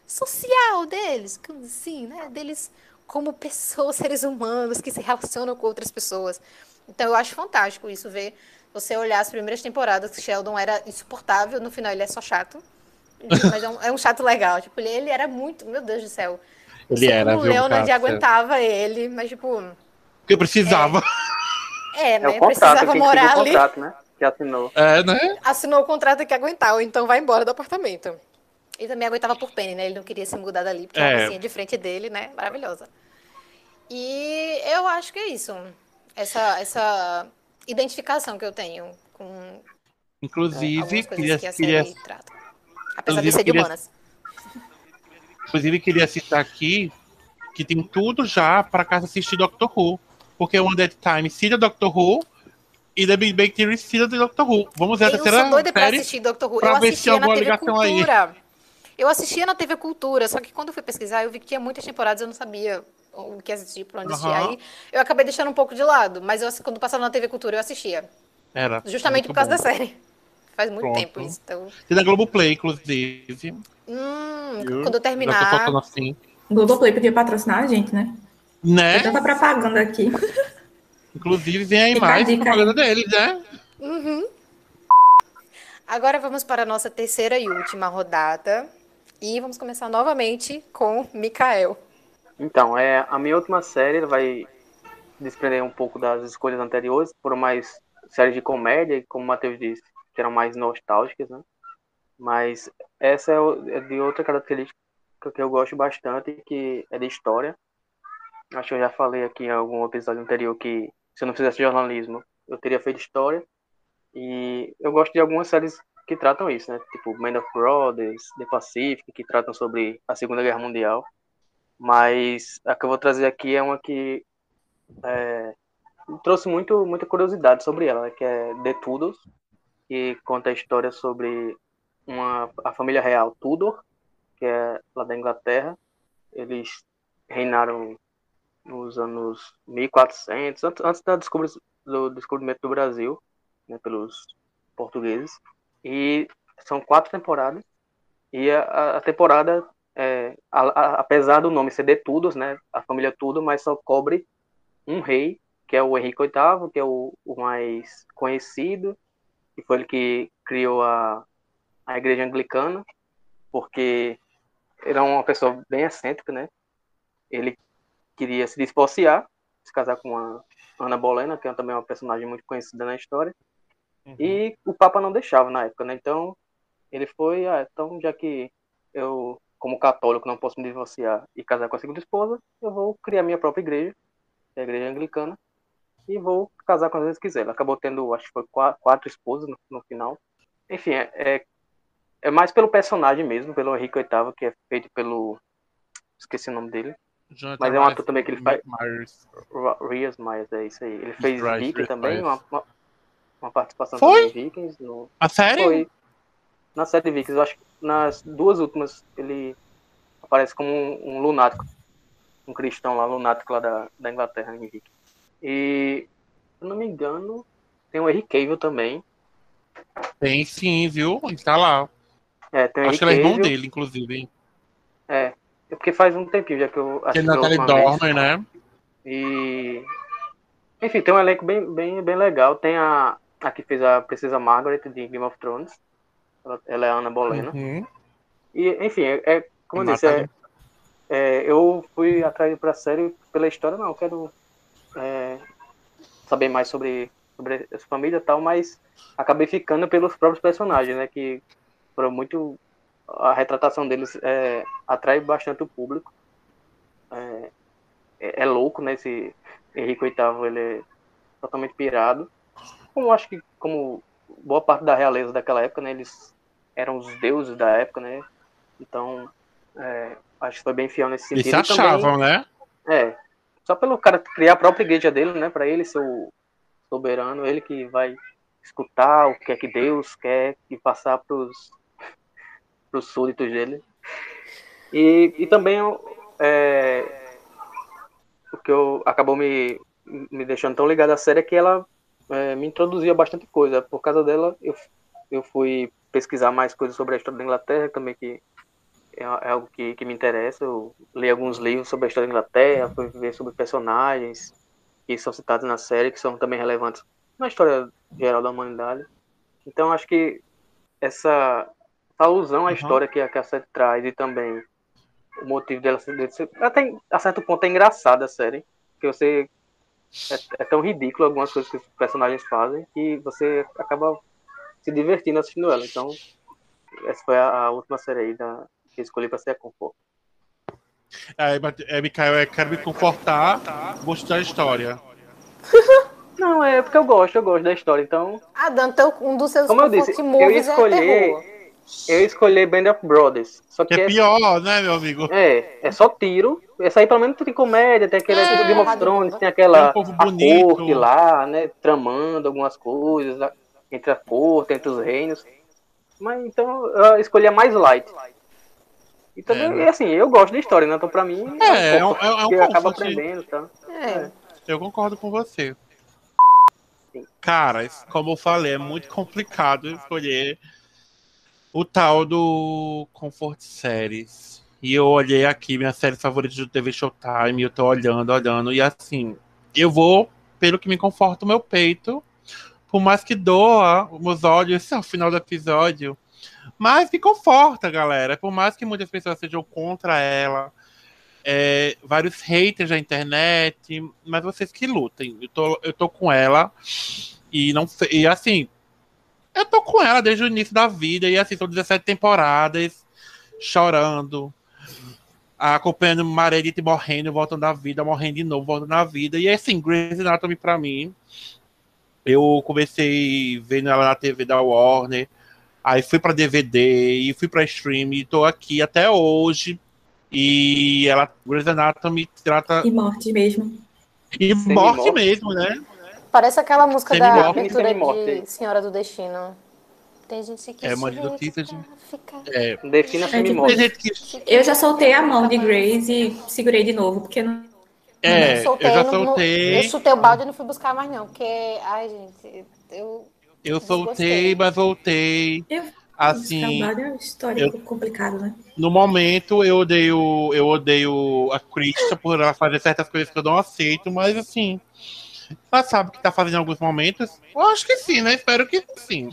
social deles, assim, né? Deles como pessoas, [laughs] seres humanos que se relacionam com outras pessoas. Então eu acho fantástico isso, ver você olhar as primeiras temporadas, que Sheldon era insuportável, no final ele é só chato. Mas é um, é um chato legal. Tipo, ele, ele, era muito. Meu Deus do céu. Ele era, O Leonard aguentava ele, mas tipo. Porque precisava. É, é né? É o contrato, precisava morar o ali. contrato, né? Que assinou. É, né? Assinou o contrato que aguentar, ou então vai embora do apartamento. Ele também aguentava por Penny, né? Ele não queria se mudar dali, porque É. a vizinha de frente dele, né? Maravilhosa. E eu acho que é isso. Essa, essa identificação que eu tenho com Inclusive, algumas coisas queria, que a queria, série. Apesar de ser de queria- humanas. inclusive, queria citar aqui que tem tudo já para casa assistir Doctor Who. Porque One Dead Time cita Doctor Who e The Big Bang Theory cita Doctor Who. Vamos ver a Eu terceira sou doida pra série. assistir Doctor Who. Eu assistia na TV ligação aí. Cultura. Eu assistia na TV Cultura, só que quando eu fui pesquisar, eu vi que tinha muitas temporadas, eu não sabia o que assistir, pra onde assistir. Aham. Aí eu acabei deixando um pouco de lado, mas eu, quando passava na TV Cultura, eu assistia. Era. Justamente por causa bom. da série. Faz muito Pronto. tempo isso. Então, Tem na Globoplay, inclusive. hum, viu? quando eu Já tô terminar. soltando assim. O Globoplay podia patrocinar a gente, né? Né? Tem tanta propaganda aqui. [laughs] Inclusive, vem aí mais propaganda deles, né? Uhum. Agora vamos para a nossa terceira e última rodada. E vamos começar novamente com Mikael. Então, é, a minha última série vai desprender um pouco das escolhas anteriores, foram mais séries de comédia, e como o Matheus disse, que eram mais nostálgicas, né? Mas essa é, é de outra característica que eu gosto bastante, que é de história. Acho que eu já falei aqui em algum episódio anterior que se eu não fizesse jornalismo, eu teria feito história. E eu gosto de algumas séries que tratam isso, né? Tipo Man of Brothers, The Pacific, que tratam sobre a Segunda Guerra Mundial. Mas a que eu vou trazer aqui é uma que é, trouxe muito, muita curiosidade sobre ela, né, que é The Tudors, que conta a história sobre uma, a família real Tudor, que é lá da Inglaterra. Eles reinaram nos anos 1400, antes, da descobri- do descobrimento do Brasil, né, pelos portugueses. E são quatro temporadas. E a- a, a temporada é, a- a- apesar do nome ser de Tudors, né, a família Tudor, mas só cobre um rei, que é o Henrique VIII, que é o, o mais conhecido, e foi ele que criou a, a igreja anglicana, porque ele é uma pessoa bem excêntrica, né? Ele queria se divorciar, se casar com a Ana Bolena, que é também uma personagem muito conhecida na história, e o Papa não deixava na época, né? Então ele foi, ah, então já que eu, como católico, não posso me divorciar e casar com a segunda esposa, eu vou criar minha própria igreja, que é a igreja anglicana, e vou casar com vezes quiser. Ele acabou tendo, acho que foi quatro, quatro esposas no, no final. Enfim, é, é, é mais pelo personagem mesmo, pelo Henrique VIII, que é feito pelo. Esqueci o nome dele. Jonathan Mas é um Myers- ator também que ele faz. Myers. Rias Myers, é isso aí. Ele fez Vikings Rice também, uma, uma, uma participação Foi? também em Vikings. No, A série? foi na série Vikings, eu acho que nas duas últimas ele aparece como um, um lunático. Um cristão lá, lunático lá da, da Inglaterra, em Vikings. E, se eu não me engano, tem o Henry Cavill também. Tem sim, viu? Ele tá lá. É, tem o Acho que ele é irmão dele, inclusive. É, é porque faz um tempinho já que eu assisti ele Natalie. Dormer, né? E. Enfim, tem um elenco bem, bem, bem legal. Tem a, a que fez a Princesa Margaret de Game of Thrones. Ela, ela é a Ana Bolena. Uhum. E, enfim, é, é- como eu disse, é, Natalie. é, eu fui atraído pra série pela história, não. Eu quero é, saber mais sobre, sobre essa família e tal, mas acabei ficando pelos próprios personagens, né? Que foram muito. A retratação deles é, atrai bastante o público. É, é, é louco, né? Esse Henrique VIII, ele é totalmente pirado. Como eu acho que, como boa parte da realeza daquela época, né? Eles eram os deuses da época, né? Então, é, acho que foi bem fiel nesse Eles sentido. se E também- achavam, né? é, só pelo cara criar a própria igreja dele, né, Pra ele ser o soberano, ele que vai escutar o que é que Deus quer e passar pros, pros súditos dele. E, e também é, o que eu, acabou me, me deixando tão ligado à série é que ela é, me introduzia bastante coisa. Por causa dela, eu, eu fui pesquisar mais coisas sobre a história da Inglaterra, também que é, é algo que, que me interessa. Eu li alguns livros sobre a história da Inglaterra, fui ver sobre personagens que são citados na série, que são também relevantes na história geral da humanidade. Então, acho que essa, essa alusão à Uhum. história que a, que a série traz e também o motivo dela ser. Até a certo ponto é engraçada a série, que você. É, é tão ridículo algumas coisas que os personagens fazem que você acaba se divertindo assistindo ela. Então, essa foi a, a última série aí da, que escolhi pra ser a Conforto. É, é, Mikael, é, quero me confortar, gostar da história. [laughs] Não, é porque eu gosto, eu gosto da história. Então, Ah, Dan, então um dos seus como eu disse, eu é terror. Eu escolhi Band of Brothers. Só Que que é é, pior, né, meu amigo? é, é só tiro. Essa aí pelo menos tem comédia, tem aquele É, Game of Thrones, tem aquela Tem um povo a bonito. corte lá, né? Tramando algumas coisas a- entre a corte, entre os reinos. Mas então eu escolhi a mais light. E também, É, né? e, assim, eu gosto da história, né? Então pra mim É, é um- comfort, é um- é um porque acaba aprendendo, tá? É. Eu concordo com você. Sim. Cara, como eu falei, é muito complicado escolher o tal do Comfort Series. E eu olhei aqui, minha série favorita do TV Showtime, e eu tô olhando, olhando, e assim, eu vou pelo que me conforta o meu peito, por mais que doa os meus olhos esse é o final do episódio, mas me conforta, galera. Por mais que muitas pessoas sejam contra ela, é, vários haters da internet, mas vocês que lutem. Eu tô, eu tô com ela e não e assim, eu tô com ela desde o início da vida e assim, são 17 temporadas chorando, acompanhando Meredith morrendo, voltando da vida, morrendo de novo, voltando da vida. E assim, Grey's Anatomy pra mim, eu comecei vendo ela na TV da Warner, aí fui pra DVD e fui pra stream e tô aqui até hoje. E ela, Grey's Anatomy trata E morte mesmo. e Semi-morte. morte mesmo, né? Parece aquela música da Semi-morte. abertura Semi-morte. de Senhora do Destino. Tem gente que É se notícia de- fica- É, Defina É tipo que Eu já soltei a mão de Grace e segurei de novo, porque não. é, Eu eu soltei, já no- no- soltei, eu chutei o balde e não fui buscar mais, não. Porque, ai, gente, eu. Eu soltei, mas voltei. Eu- Assim, Trabalho é histórico complicado, né? no momento eu odeio, eu odeio a Krista por ela fazer certas coisas que eu não aceito, mas assim, ela sabe que tá fazendo em alguns momentos. Eu acho que sim, né? Espero que sim.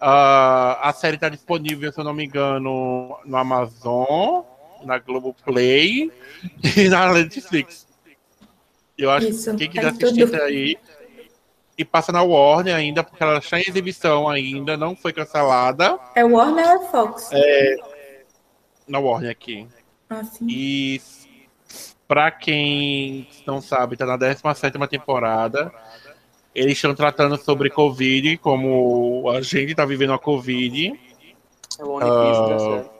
Ah, a série tá disponível, se eu não me engano, no Amazon, na Globoplay [laughs] e na Netflix. Eu acho Isso, que quem tá quiser em assistir tudo. tá aí. E passa na Warner ainda, porque ela está em exibição ainda, não foi cancelada. É Warner ou é Fox? Na Warner aqui. Assim. E pra quem não sabe, tá na 17 temporada. Eles estão tratando sobre Covid, como a gente tá vivendo a Covid. É o Ah, série.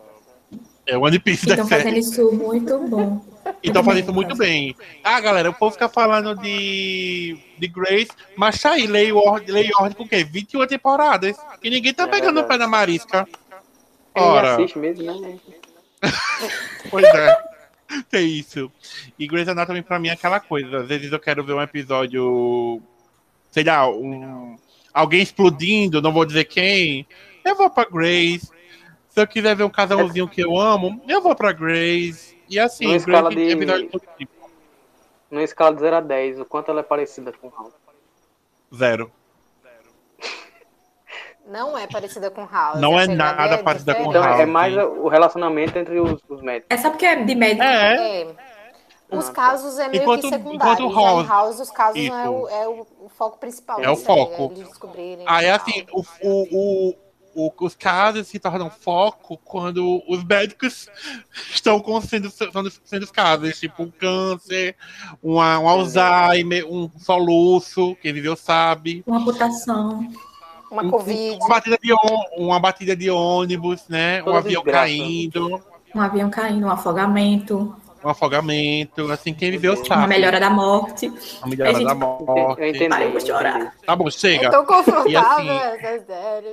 É o One Piece da Estão série. fazendo isso muito bom. Então Muito faz bem, isso muito bem. Ah, galera, o povo fica falando de, de Grace, mas tá aí, Lei Ordem, Lei Ordem com o quê? 21 temporadas. E ninguém tá É pegando o pé da Marisca. Ora, assiste mesmo, né? [laughs] pois é. É isso. E Grey's Anatomy pra mim é aquela coisa. Às vezes eu quero ver um episódio, sei lá, um, alguém explodindo, não vou dizer quem. Eu vou pra Grace. Se eu quiser ver um casalzinho que eu amo, eu vou pra Grace. E assim, Numa escala de- todo tipo. Numa escala de 0 a 10, o quanto ela é parecida com House. Zero. Não é parecida com House. Não é pegada nada é parecida com diferente. Então House. é mais o relacionamento entre os, os médicos. É só porque é de médico. É, É. Os Ah, casos é meio Enquanto- que secundário. enquanto Já em House- House, os casos Isso. não é o, é o, o foco principal. É o série, foco. eles descobrirem Aí assim, o, o, o- os casos se tornam foco quando os médicos [laughs] estão com sendo, sendo, sendo os casos, tipo um câncer, uma, um Alzheimer, um soluço, quem viveu sabe. Uma amputação. Uma Um- Covid. Uma batida de, ônibus, uma batida de ônibus, né? Um avião desgraça. caindo, Um avião caindo, um afogamento, um afogamento, assim, quem viveu Uma uma sabe. melhora da morte. A melhora Gente, da Eu morte. entendi. Para de eu chorar. Tá bom, É chega. tão confortável E assim- essa [laughs] série.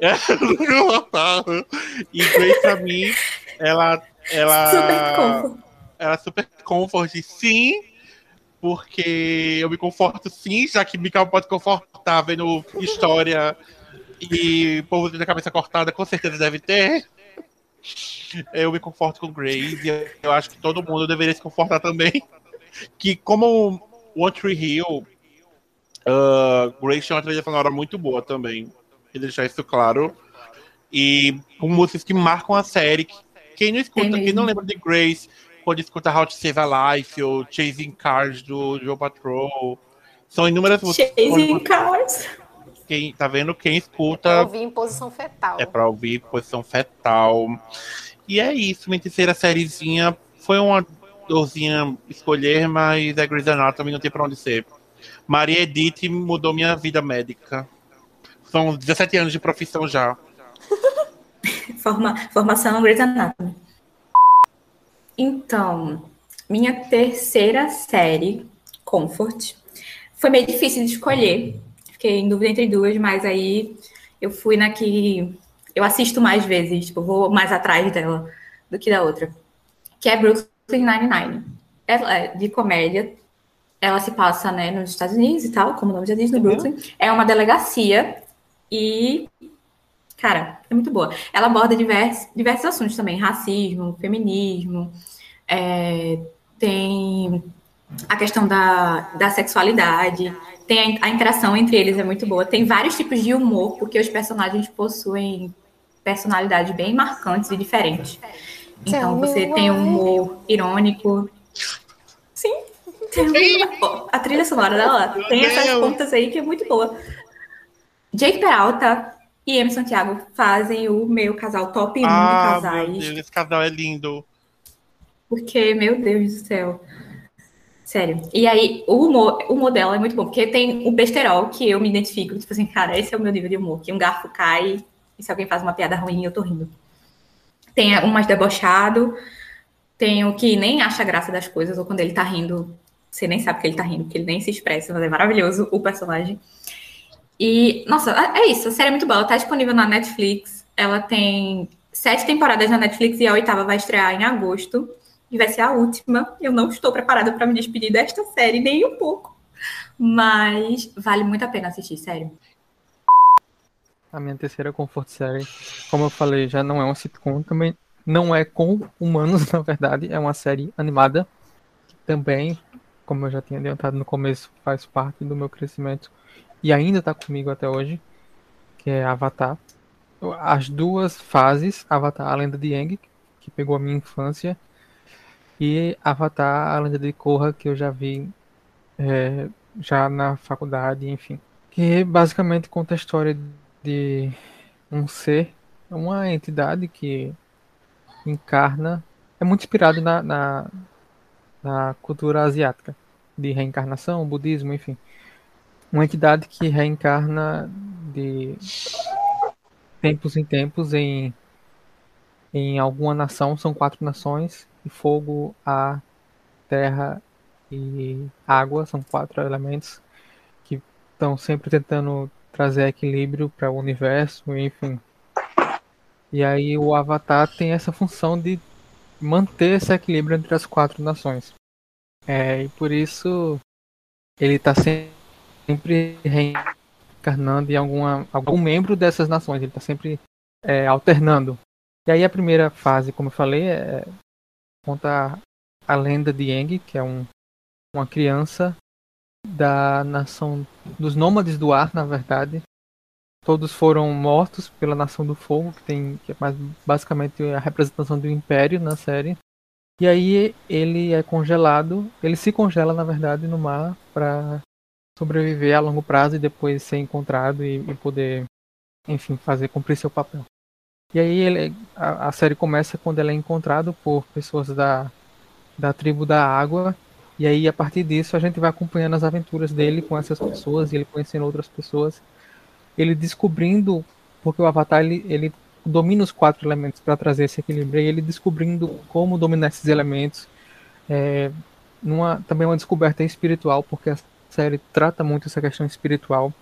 e Grace, pra mim, ela. ela Super comfort. Ela é super comfort, sim, porque eu me conforto sim, já que Mikael pode confortar vendo história e povo tem a cabeça cortada, com certeza deve ter. Eu me conforto com Grace e eu acho que todo mundo deveria se confortar também. Que como One Tree Hill, uh, Grace tem uma trilha sonora muito boa também. Queria deixar isso claro. E com músicas que marcam a série. Quem não escuta, Tem quem não lembra de Grace, quando escuta How to Save a Life ou Chasing Cars do Joe Patrol. São inúmeras músicas. Chasing Cars. Quem, tá vendo? Quem Eu escuta ouvi em posição fetal. é pra ouvir posição fetal. E é isso, minha terceira sériezinha. Foi uma dorzinha escolher, mas é Grey's Anatomy, não tem pra onde ser. Maria Edith mudou minha vida médica. São 17 anos de profissão já. [laughs] Forma, formação Grey's Anatomy. Então, minha terceira série, Comfort, foi meio difícil de escolher. Fiquei em dúvida entre duas, mas aí eu fui na que eu assisto mais vezes, tipo, vou mais atrás dela do que da outra. Que é Brooklyn Nine-Nine. Ela é de comédia. Ela se passa, né, nos Estados Unidos e tal, como o nome já diz, no Brooklyn. É uma delegacia e Cara, é muito boa. Ela aborda diversos, diversos assuntos também: racismo, feminismo, é, tem a questão da, da sexualidade, tem a, a interação entre eles é muito boa. Tem vários tipos de humor, porque os personagens possuem personalidades bem marcantes e diferentes. Então você tem um humor irônico. Sim. Uma- a trilha sonora dela tem essas pontas aí que é muito boa. Jake Peralta e M. Santiago fazem o meu casal top 1 de Ah, meu casais. Deus, esse casal é lindo. Porque, meu Deus do céu. Sério. E aí, o humor, o humor dela é muito bom, porque tem o besterol que eu me identifico. Tipo assim, cara, esse é o meu nível de humor. Que um garfo cai e se alguém faz uma piada ruim, eu tô rindo. Tem o mais debochado, tem o que nem acha graça das coisas, ou quando ele tá rindo, você nem sabe que ele tá rindo, porque ele nem se expressa, mas é maravilhoso o personagem. E, nossa, é isso. A série é muito boa. Ela tá disponível na Netflix. Ela tem sete temporadas na Netflix e a oitava vai estrear em agosto. E vai ser a última. Eu não estou preparada para me despedir desta série, nem um pouco. Mas vale muito a pena assistir, sério. A minha terceira Comfort Série, como eu falei, já não é uma sitcom, também não é com humanos, [laughs] na verdade, é uma série animada, também, como eu já tinha adiantado no começo, faz parte do meu crescimento e ainda está comigo até hoje, que é Avatar. As duas fases, Avatar, a Lenda de Aang, que pegou a minha infância, e Avatar, a Lenda de Korra, que eu já vi é, já na faculdade, enfim. Que basicamente conta a história de um ser, uma entidade que encarna, é muito inspirado na, na, na cultura asiática, de reencarnação, budismo, enfim. Uma entidade que reencarna de tempos em tempos em, em alguma nação, são quatro nações, de fogo, ar, terra e água, são quatro elementos que estão sempre tentando trazer equilíbrio para o universo, enfim. E aí o Avatar tem essa função de manter esse equilíbrio entre as quatro nações. É, e por isso ele está sempre reencarnando em alguma, algum membro dessas nações, ele está sempre é, alternando. E aí a primeira fase, como eu falei, é, conta a lenda de Eng, que é um, uma criança da nação dos nômades do ar, na verdade. Todos foram mortos pela nação do fogo, que tem que é mais, basicamente a representação do império na série. E aí ele é congelado, ele se congela na verdade no mar para sobreviver a longo prazo e depois ser encontrado e, e, poder, enfim, fazer cumprir seu papel. E aí ele, a, a, série começa quando ele é encontrado por pessoas da, da tribo da água e aí a partir disso a gente vai acompanhando as aventuras dele com essas pessoas ele conhecendo outras pessoas, ele descobrindo porque o Avatar ele, ele domina os quatro elementos para trazer esse equilíbrio. E ele descobrindo como dominar esses elementos. É, numa, também uma descoberta espiritual, porque a série trata muito essa questão espiritual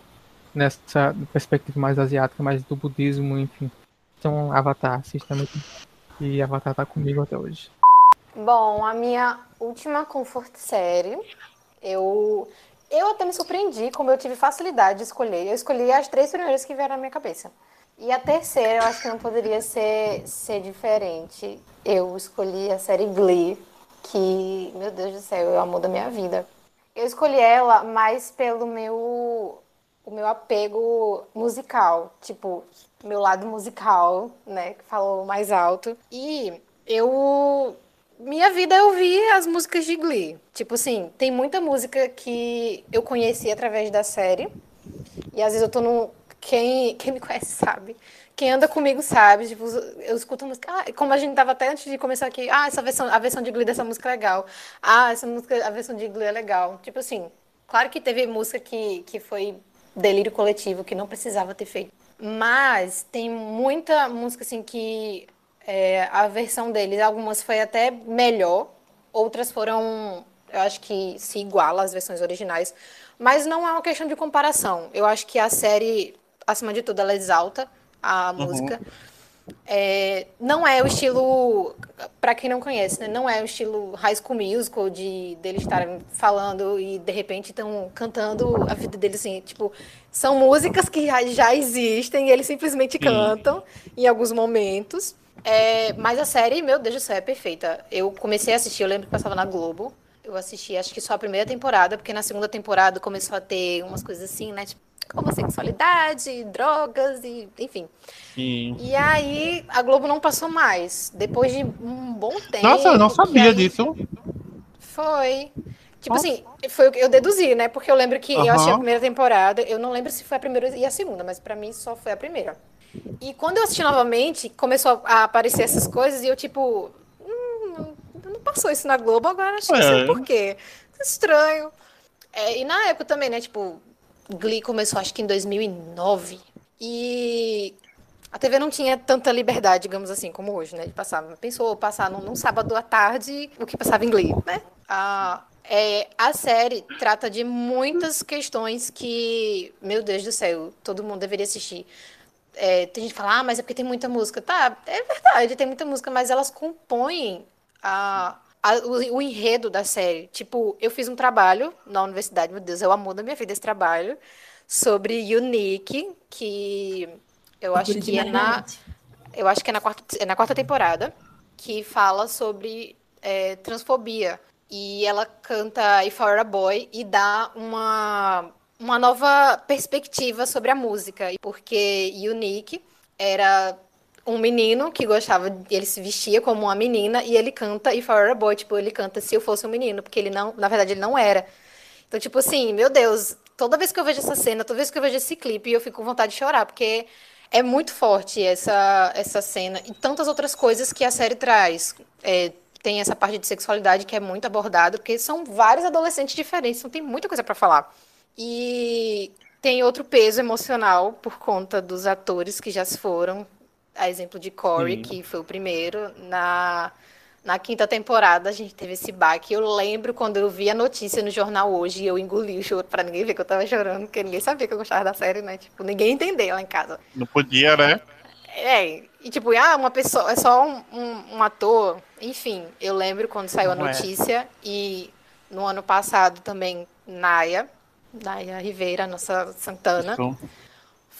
nessa perspectiva mais asiática, mais do budismo, enfim. Então, Avatar, assista muito. E Avatar tá comigo até hoje. Bom, a minha última comfort série, eu eu até me surpreendi como eu tive facilidade de escolher. Eu escolhi as três primeiras que vieram na minha cabeça. E a terceira, eu acho que não poderia ser, ser diferente. Eu escolhi a série Glee, que, meu Deus do céu, é o amor da minha vida. Eu escolhi ela mais pelo meu o meu apego musical, tipo, meu lado musical, né, que falou mais alto. E eu minha vida eu vi as músicas de Glee. Tipo assim, tem muita música que eu conheci através da série. E às vezes eu tô num, quem, quem me conhece sabe. Quem anda comigo sabe, tipo, eu escuto música, ah, como a gente tava até antes de começar aqui, ah, essa versão, a versão de Glee dessa música é legal. Ah, essa música, a versão de Glee é legal. Tipo assim, claro que teve música que, que foi delírio coletivo, que não precisava ter feito. Mas tem muita música assim que é, a versão deles, algumas foi até melhor, outras foram, eu acho que se iguala às versões originais, mas não é uma questão de comparação. Eu acho que a série acima de tudo, ela exalta a uhum. É, não é o estilo, para quem não conhece, né? não é o estilo High School Musical de deles estarem falando e de repente estão cantando a vida deles assim, tipo, são músicas que já, existem e eles simplesmente Sim. cantam em alguns momentos. É, mas a série, meu Deus do céu, é perfeita. Eu comecei a assistir, eu lembro que passava na Globo. Eu assisti, acho que só a primeira temporada, porque na segunda temporada começou a ter umas coisas assim, né? Tipo, homossexualidade, drogas e enfim. Sim. E aí a Globo não passou mais. Depois de um bom tempo. Nossa, eu não sabia aí... disso. Foi. Tipo Nossa. assim, foi o que eu deduzi, né? Porque eu lembro que uhum. eu achei a primeira temporada, eu não lembro se foi a primeira e a segunda, mas para mim só foi a primeira. E quando eu assisti novamente, começou a aparecer essas coisas e eu tipo, hum, não passou isso na Globo agora, acho que é. não sei por quê. Estranho. É, e na época também, né, tipo, Glee começou acho que em 2009 e a TV não tinha tanta liberdade, digamos assim, como hoje, né? De passar. Pensou passar num, num sábado à tarde o que passava em Glee, né? A, é, a série trata de muitas questões que, meu Deus do céu, todo mundo deveria assistir. É, tem gente que fala, ah, mas é porque tem muita música. Tá, é verdade, tem muita música, mas elas compõem a, a, o, o, enredo da série. Tipo, eu fiz um trabalho na universidade, meu Deus, é o amor da minha vida esse trabalho, sobre Unique, que eu acho que é na. Eu acho que é na quarta, é na quarta temporada, que fala sobre é, transfobia. E ela canta If I Were a Boy e dá uma, uma nova perspectiva sobre a música. Porque Unique era um menino que gostava, ele se vestia como uma menina e ele canta Were a Boy, tipo, ele canta se eu fosse um menino, porque ele não, na verdade ele não era. Então, tipo assim, meu Deus, toda vez que eu vejo essa cena, toda vez que eu vejo esse clipe, eu fico com vontade de chorar, porque é muito forte essa, essa cena e tantas outras coisas que a série traz. É, tem essa parte de sexualidade que é muito abordada, porque são vários adolescentes diferentes, então tem muita coisa para falar. E tem outro peso emocional por conta dos atores que já se foram, a exemplo de Corey, Sim. que foi o primeiro, na, Na quinta temporada, a gente teve esse baque. Eu lembro quando eu vi a notícia no jornal hoje e eu engoli o choro pra ninguém ver que eu tava chorando, porque ninguém sabia que eu gostava da série, né? Tipo, ninguém entendeu lá em casa. Não podia, né? É, e tipo, ah, uma pessoa, é só um, um, um ator. Enfim, eu lembro quando saiu a é. notícia e no ano passado também, Naya, Naya Ribeira, nossa Santana. Isso.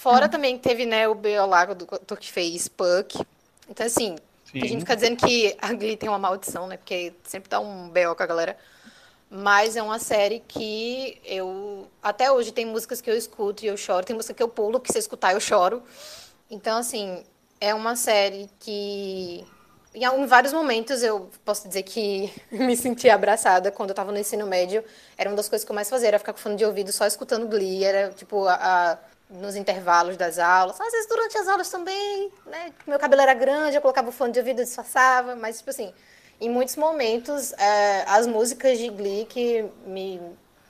Fora também teve, né, o B.O. Lago do ator que fez Puck. Então, assim, a gente Sim. fica dizendo que a Glee tem uma maldição, né? Porque sempre dá um B.O. com a galera. Mas é uma série que eu. Até hoje tem músicas que eu escuto e eu choro. Tem música que eu pulo, que se eu escutar eu choro. Então, assim, é uma série que. Em, em vários momentos eu posso dizer que [laughs] me senti abraçada quando eu tava no ensino médio. Era uma das coisas que eu mais fazia, era ficar com fone de ouvido só escutando Glee. Era, tipo, a- a- nos intervalos das aulas. Às vezes durante as aulas também, né? Meu cabelo era grande, eu colocava o fone de ouvido e disfarçava. Mas, tipo assim, em muitos momentos, é, as músicas de Glee que me,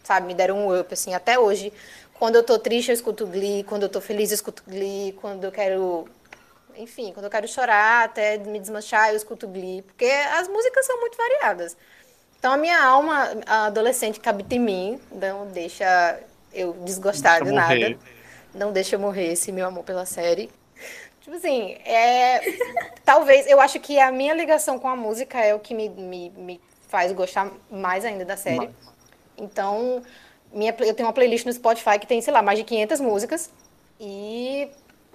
sabe, me deram um up, assim, até hoje. Quando eu tô triste, eu escuto Glee. Quando eu tô feliz, eu escuto Glee. Quando eu quero enfim, quando eu quero chorar, até me desmanchar, eu escuto Glee, porque as músicas são muito variadas. Então a minha alma a adolescente que habita em mim não deixa eu desgostar Deixa de nada. Não deixa eu morrer esse meu amor pela série. Tipo assim, é. [laughs] Talvez, eu acho que a minha ligação com a música é o que me, me, me faz gostar mais ainda da série. Então, minha, eu tenho uma playlist no Spotify que tem, sei lá, mais de 500 músicas. E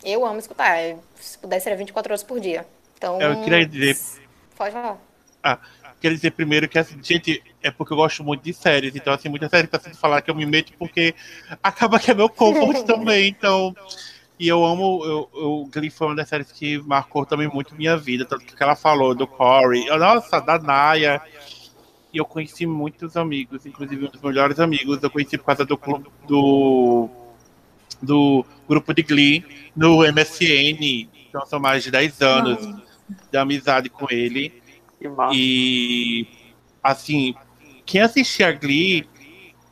eu amo escutar. É, Se pudesse, seria 24 horas por dia. Então. Eu queria dizer- Pode falar. Ah, quero dizer primeiro que, assim, gente, é porque eu gosto muito de séries, então, assim, muita série tá sendo falar que eu me meto porque acaba que é meu comfort [laughs] também, então. E eu amo, eu, eu, Glee foi uma das séries que marcou também muito minha vida, tanto que ela falou do Corey, nossa, da Naya. E eu conheci muitos amigos, inclusive um dos melhores amigos, eu conheci por causa do clube do, do grupo de Glee no MSN, então são mais de 10 anos de amizade com ele. E assim, quem assistia a Glee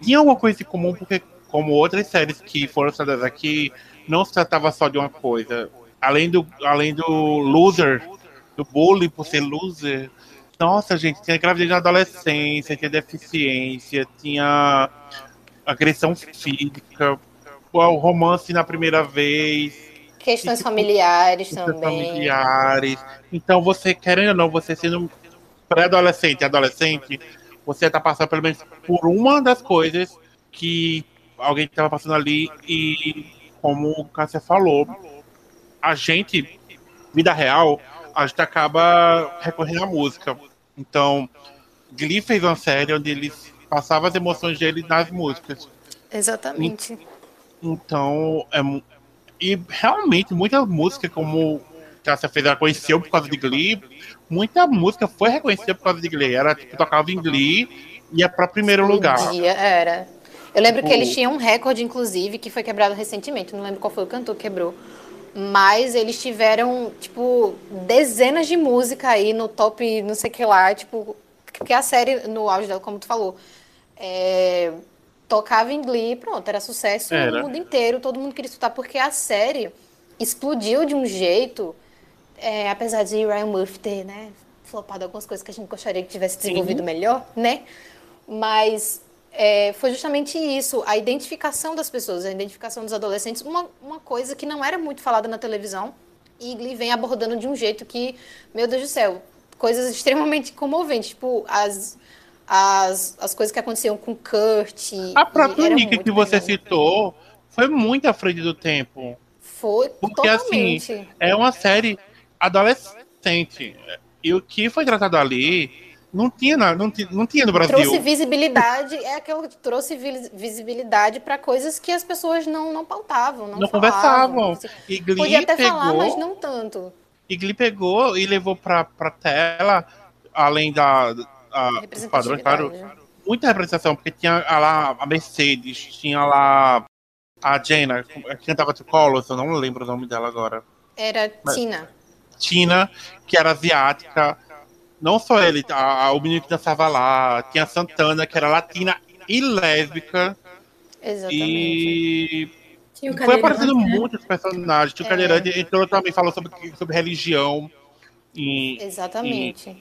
tinha alguma coisa em comum, porque como outras séries que foram citadas aqui, não se tratava só de uma coisa. Além do, além do loser, do bullying por ser loser, nossa, gente, tinha gravidez na adolescência, tinha deficiência, tinha agressão física, o romance na primeira vez, Questões E, tipo, familiares questões também. familiares. Então, você, querendo ou não, você sendo pré-adolescente, adolescente, você tá passando pelo menos por uma das coisas que alguém estava passando ali e, como o Cássia falou, a gente, vida real, a gente acaba recorrendo à música. Então, Glee fez uma série onde eles passavam as emoções dele nas músicas. Exatamente. Então, é, e realmente, muita música, como Cássia fez, ela conheceu por causa de Glee, muita música foi reconhecida por causa de Glee. Era, tipo, tocava em Glee e ia pra primeiro lugar. Era. Eu lembro que Tipo- eles tinham um recorde, inclusive, que foi quebrado recentemente. Não lembro qual foi o cantor que quebrou. Mas eles tiveram, tipo, dezenas de música aí no top, não sei o que lá. Tipo, porque a série, no auge dela, como tu falou, é, tocava em Glee, pronto, era sucesso Era. no mundo inteiro. Todo mundo queria escutar, porque a série explodiu de um jeito, é, apesar de Ryan Murphy ter, né, flopado algumas coisas que a gente gostaria que tivesse desenvolvido melhor, né? Mas é, foi justamente isso, a identificação das pessoas, a identificação dos adolescentes, uma, uma coisa que não era muito falada na televisão, e Glee vem abordando de um jeito que, meu Deus do céu, coisas [laughs] extremamente comoventes, tipo, as, as, as coisas que aconteciam com Kurt. A própria Nick que você legal. citou foi muito à frente do tempo. Foi Porque, assim, totalmente. É uma série adolescente. E o que foi tratado ali não tinha, não, ti- não tinha no Brasil. Trouxe visibilidade, é aquilo que trouxe vis- visibilidade para coisas que as pessoas não, não pautavam, não, Não falavam. conversavam. assim. E Glee Podia até pegou, falar, mas não tanto. E Glee pegou e levou pra, pra tela, além da, a, padrões, claro, muita representação, porque tinha a lá a Mercedes, tinha lá a Jenna, que cantava The Colors, eu não lembro o nome dela agora. Era Mas- Tina. Tina, que era asiática. Não só ele, a, a- o menino que dançava lá, tinha a Santana, que era latina e lésbica. Exatamente. E Tinha o foi aparecendo né? muitos personagens. Tio É. Cadeirante entrou também, falou sobre, sobre religião. E, Exatamente.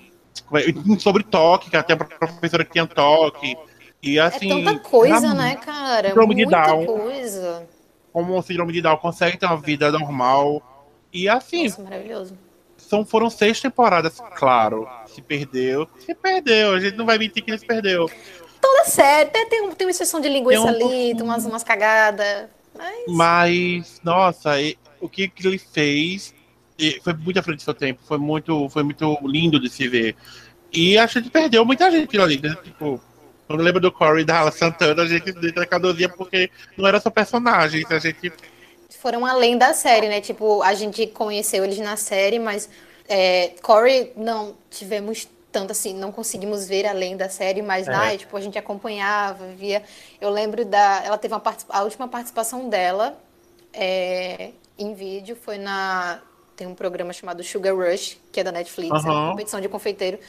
Sobre toque, que até a professora que tinha toque. E assim. é tanta coisa, né, cara? Síndrome de Muita Down. coisa. Como o síndrome de Down consegue ter uma vida normal. E assim, Nossa, maravilhoso. são, foram seis temporadas, claro. Se perdeu, se perdeu. A gente não vai mentir que ele se perdeu. Toda série, tem, tem, tem uma exceção de linguiça um ali, tem umas, umas cagadas. Mas Mas, nossa, o que, que ele fez foi muito à frente do seu tempo. Foi muito, foi muito lindo de se ver. E a gente perdeu muita gente ali, né? Tipo, quando lembra do Corey e da Hala Santana, a gente deita a cadozinha porque não era só personagem. A gente foram além da série, né? Tipo, a gente conheceu eles na série, mas é, Corey não tivemos tanto assim, não conseguimos ver além da série, mas É. tipo, a gente acompanhava, via. Eu lembro da. Ela teve uma a última participação dela é, em vídeo foi na. Tem um programa chamado Sugar Rush, que é da Netflix, é uma competição de confeiteiro.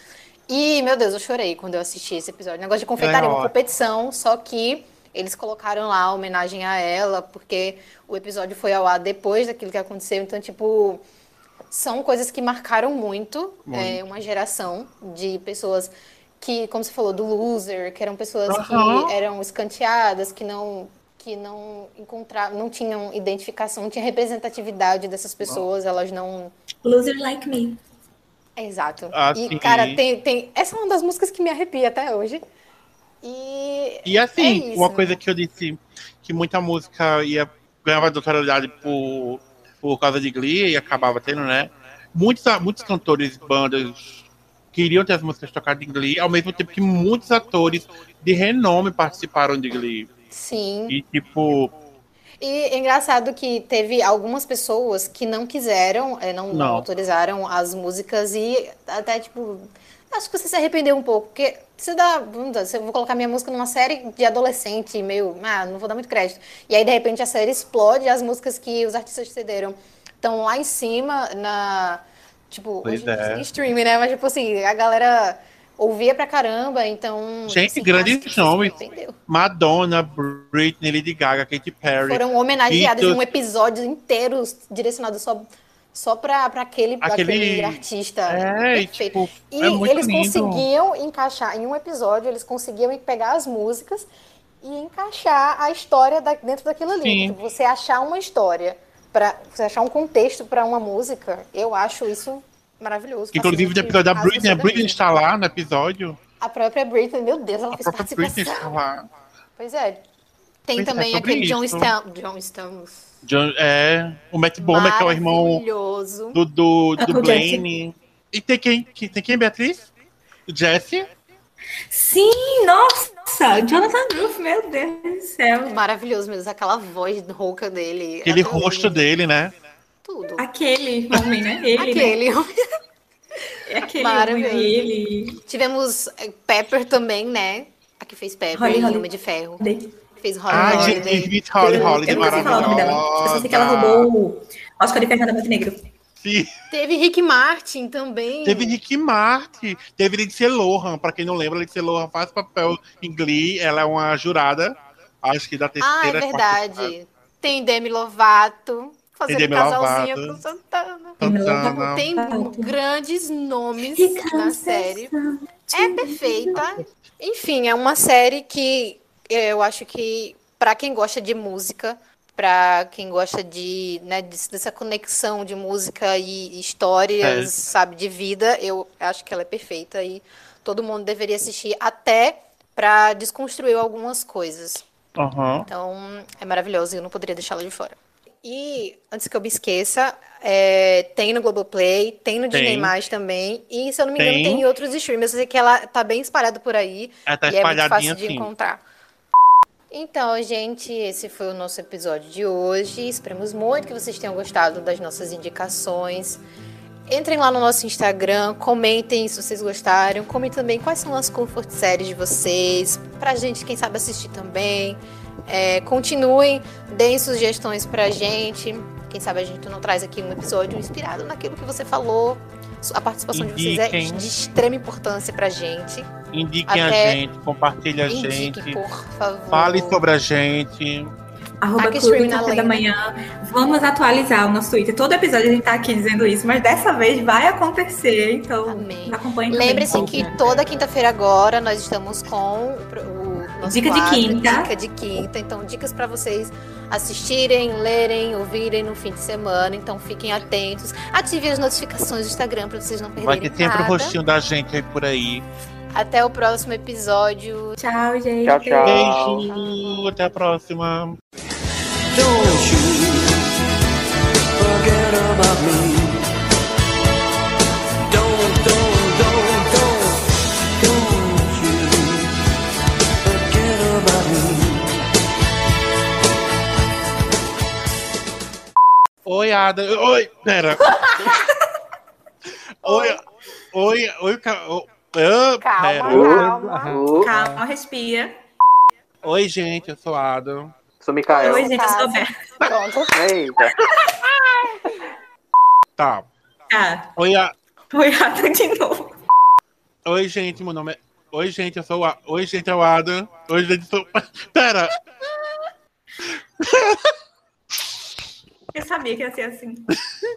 E, meu Deus, eu chorei quando eu assisti esse episódio. Negócio de confeitaria, É uma competição, só que eles colocaram lá a homenagem a ela, porque o episódio foi ao ar depois daquilo que aconteceu. Então, tipo, são coisas que marcaram muito, Muito. é, uma geração de pessoas que, como você falou, do loser, que eram pessoas Aham. que eram escanteadas, que não que não encontravam, não tinham identificação, não tinha representatividade dessas pessoas, elas não Loser like me. Exato. Ah, e, sim. cara, tem, tem. Essa é uma das músicas que me arrepia até hoje. E. E assim, É isso, uma né? coisa que eu disse que muita música ia ganhava notoriedade por, por causa de Glee e acabava tendo, né? Muitos, muitos cantores bandas queriam ter as músicas tocadas em Glee, ao mesmo tempo que muitos atores de renome participaram de Glee. Sim. E tipo, E é engraçado que teve algumas pessoas que não quiseram, eh, não, não autorizaram as músicas e até, tipo, acho que você se arrependeu um pouco, porque você dá, eu vou colocar minha música numa série de adolescente, meio, ah, não vou dar muito crédito. E aí, de repente, a série explode e as músicas que os artistas cederam estão lá em cima, na, tipo, hoje é. em streaming, né? Mas, tipo assim, a galera ouvia pra caramba, então... Gente, assim, grandes se nomes. Madonna, Britney, Lady Gaga, Katy Perry. Foram homenageados em Beatles. um episódio inteiro direcionado só, só pra, pra aquele, Aquele- aquele artista. É, e, Perfeito. tipo, E é eles lindo. conseguiam encaixar, em um episódio, eles conseguiam pegar as músicas e encaixar a história da- dentro daquilo ali. Sim. Tipo, você achar uma história, pra, você achar um contexto pra uma música, eu acho isso maravilhoso. Inclusive, no episódio da Britney, a Britney está lá no episódio. A própria Britney, meu Deus, ela A fez própria Britney participação. está lá. Pois é. Tem Pois é, também sobre aquele John. Stam John Stamos. John- é, o Matt Bomer, que é o irmão do, do, do [laughs] Blaine. E tem quem? que- Tem quem, Beatriz? O Jesse? Sim, nossa! Jonathan Groove, meu Deus do céu. Maravilhoso mesmo, aquela voz rouca dele. Aquele rosto dele, né? Tudo. Aquele homem, né? Ele, né? Aquele. É aquele Maravilhoso. homem, ele. Tivemos eh, Pepper também, né? A que fez Pepper Holly, Holly. Homem de Ferro. Holly. Fez Holly Ah, Holiday. de Smith Holly Holiday, eu não sei falar o nome dela. Eu só sei que ela maravilhosa. roubou o Oscar de Fernanda Montenegro. Sim. Teve Rick Martin também. Teve Rick Martin, teve Lindsay Lohan, pra quem não lembra, Lindsay Lohan faz papel em Glee, ela é uma jurada, acho que da Ah, terceira. é quarta temporada. verdade. Tem Demi Lovato. Fazendo Demi casalzinho Lovato. com Santana. Santana. Tem Lovato. grandes nomes na série. É perfeita. Enfim, é uma série que eu acho que para quem gosta de música, para quem gosta de, né, dessa conexão de música e histórias, É. sabe, de vida, eu acho que ela é perfeita e todo mundo deveria assistir até para desconstruir algumas coisas. Aham. Então, é maravilhoso e eu não poderia deixá-la de fora. E, antes que eu me esqueça, é, tem no Globoplay, tem no Disney+, Tem. também, e, se eu não me engano, Tem. tem em outros streams. Eu sei que ela tá bem espalhada por aí, Ela tá e é muito fácil de assim. encontrar. Então, gente, esse foi o nosso episódio de hoje. Esperamos muito que vocês tenham gostado das nossas indicações. Entrem lá no nosso Instagram, comentem se vocês gostaram. Comentem também quais são as comfort séries de vocês, pra gente, quem sabe, assistir também. É, continuem, deem sugestões pra gente. Quem sabe a gente não traz aqui um episódio inspirado naquilo que você falou. A participação de vocês é Indiquem. de extrema importância pra gente. Indiquem Até a gente, compartilhem a Indique, gente, por favor. fale sobre a gente. Arroba Aqui Clube Café da. Manhã. Vamos atualizar o nosso Twitter. Todo episódio a gente tá aqui dizendo isso, mas dessa vez vai acontecer. Então, Amém. acompanhe. Lembre-se que toda quinta-feira agora nós estamos com o nosso Dica de quadro, quinta. Dica de quinta. Então, dicas para vocês assistirem, lerem, ouvirem no fim de semana. Então, fiquem atentos. Ativem as notificações do Instagram para vocês não perderem Vai ter sempre o nada. rostinho da gente aí por aí. Até o próximo episódio. Tchau, gente. Tchau, tchau. Beijo, até a próxima. Don't you forget about me. Oi, Ada. Oi, pera. [laughs] Oi, oi, oi, ca- o- ah, Calma, pera. calma. Calma, respira. Oi, gente, eu sou Ada. sou Mikael. Oi, gente, eu sou. Berta. Pronto. Eita. [laughs] Tá. Tá. Oi, a... Oi, Ada de novo. Oi, gente, meu nome é. Oi, gente, eu sou o A... Oi, gente, é o Ada. Oi, gente, eu sou. [laughs] Pera. Eu sabia que ia ser assim. [laughs]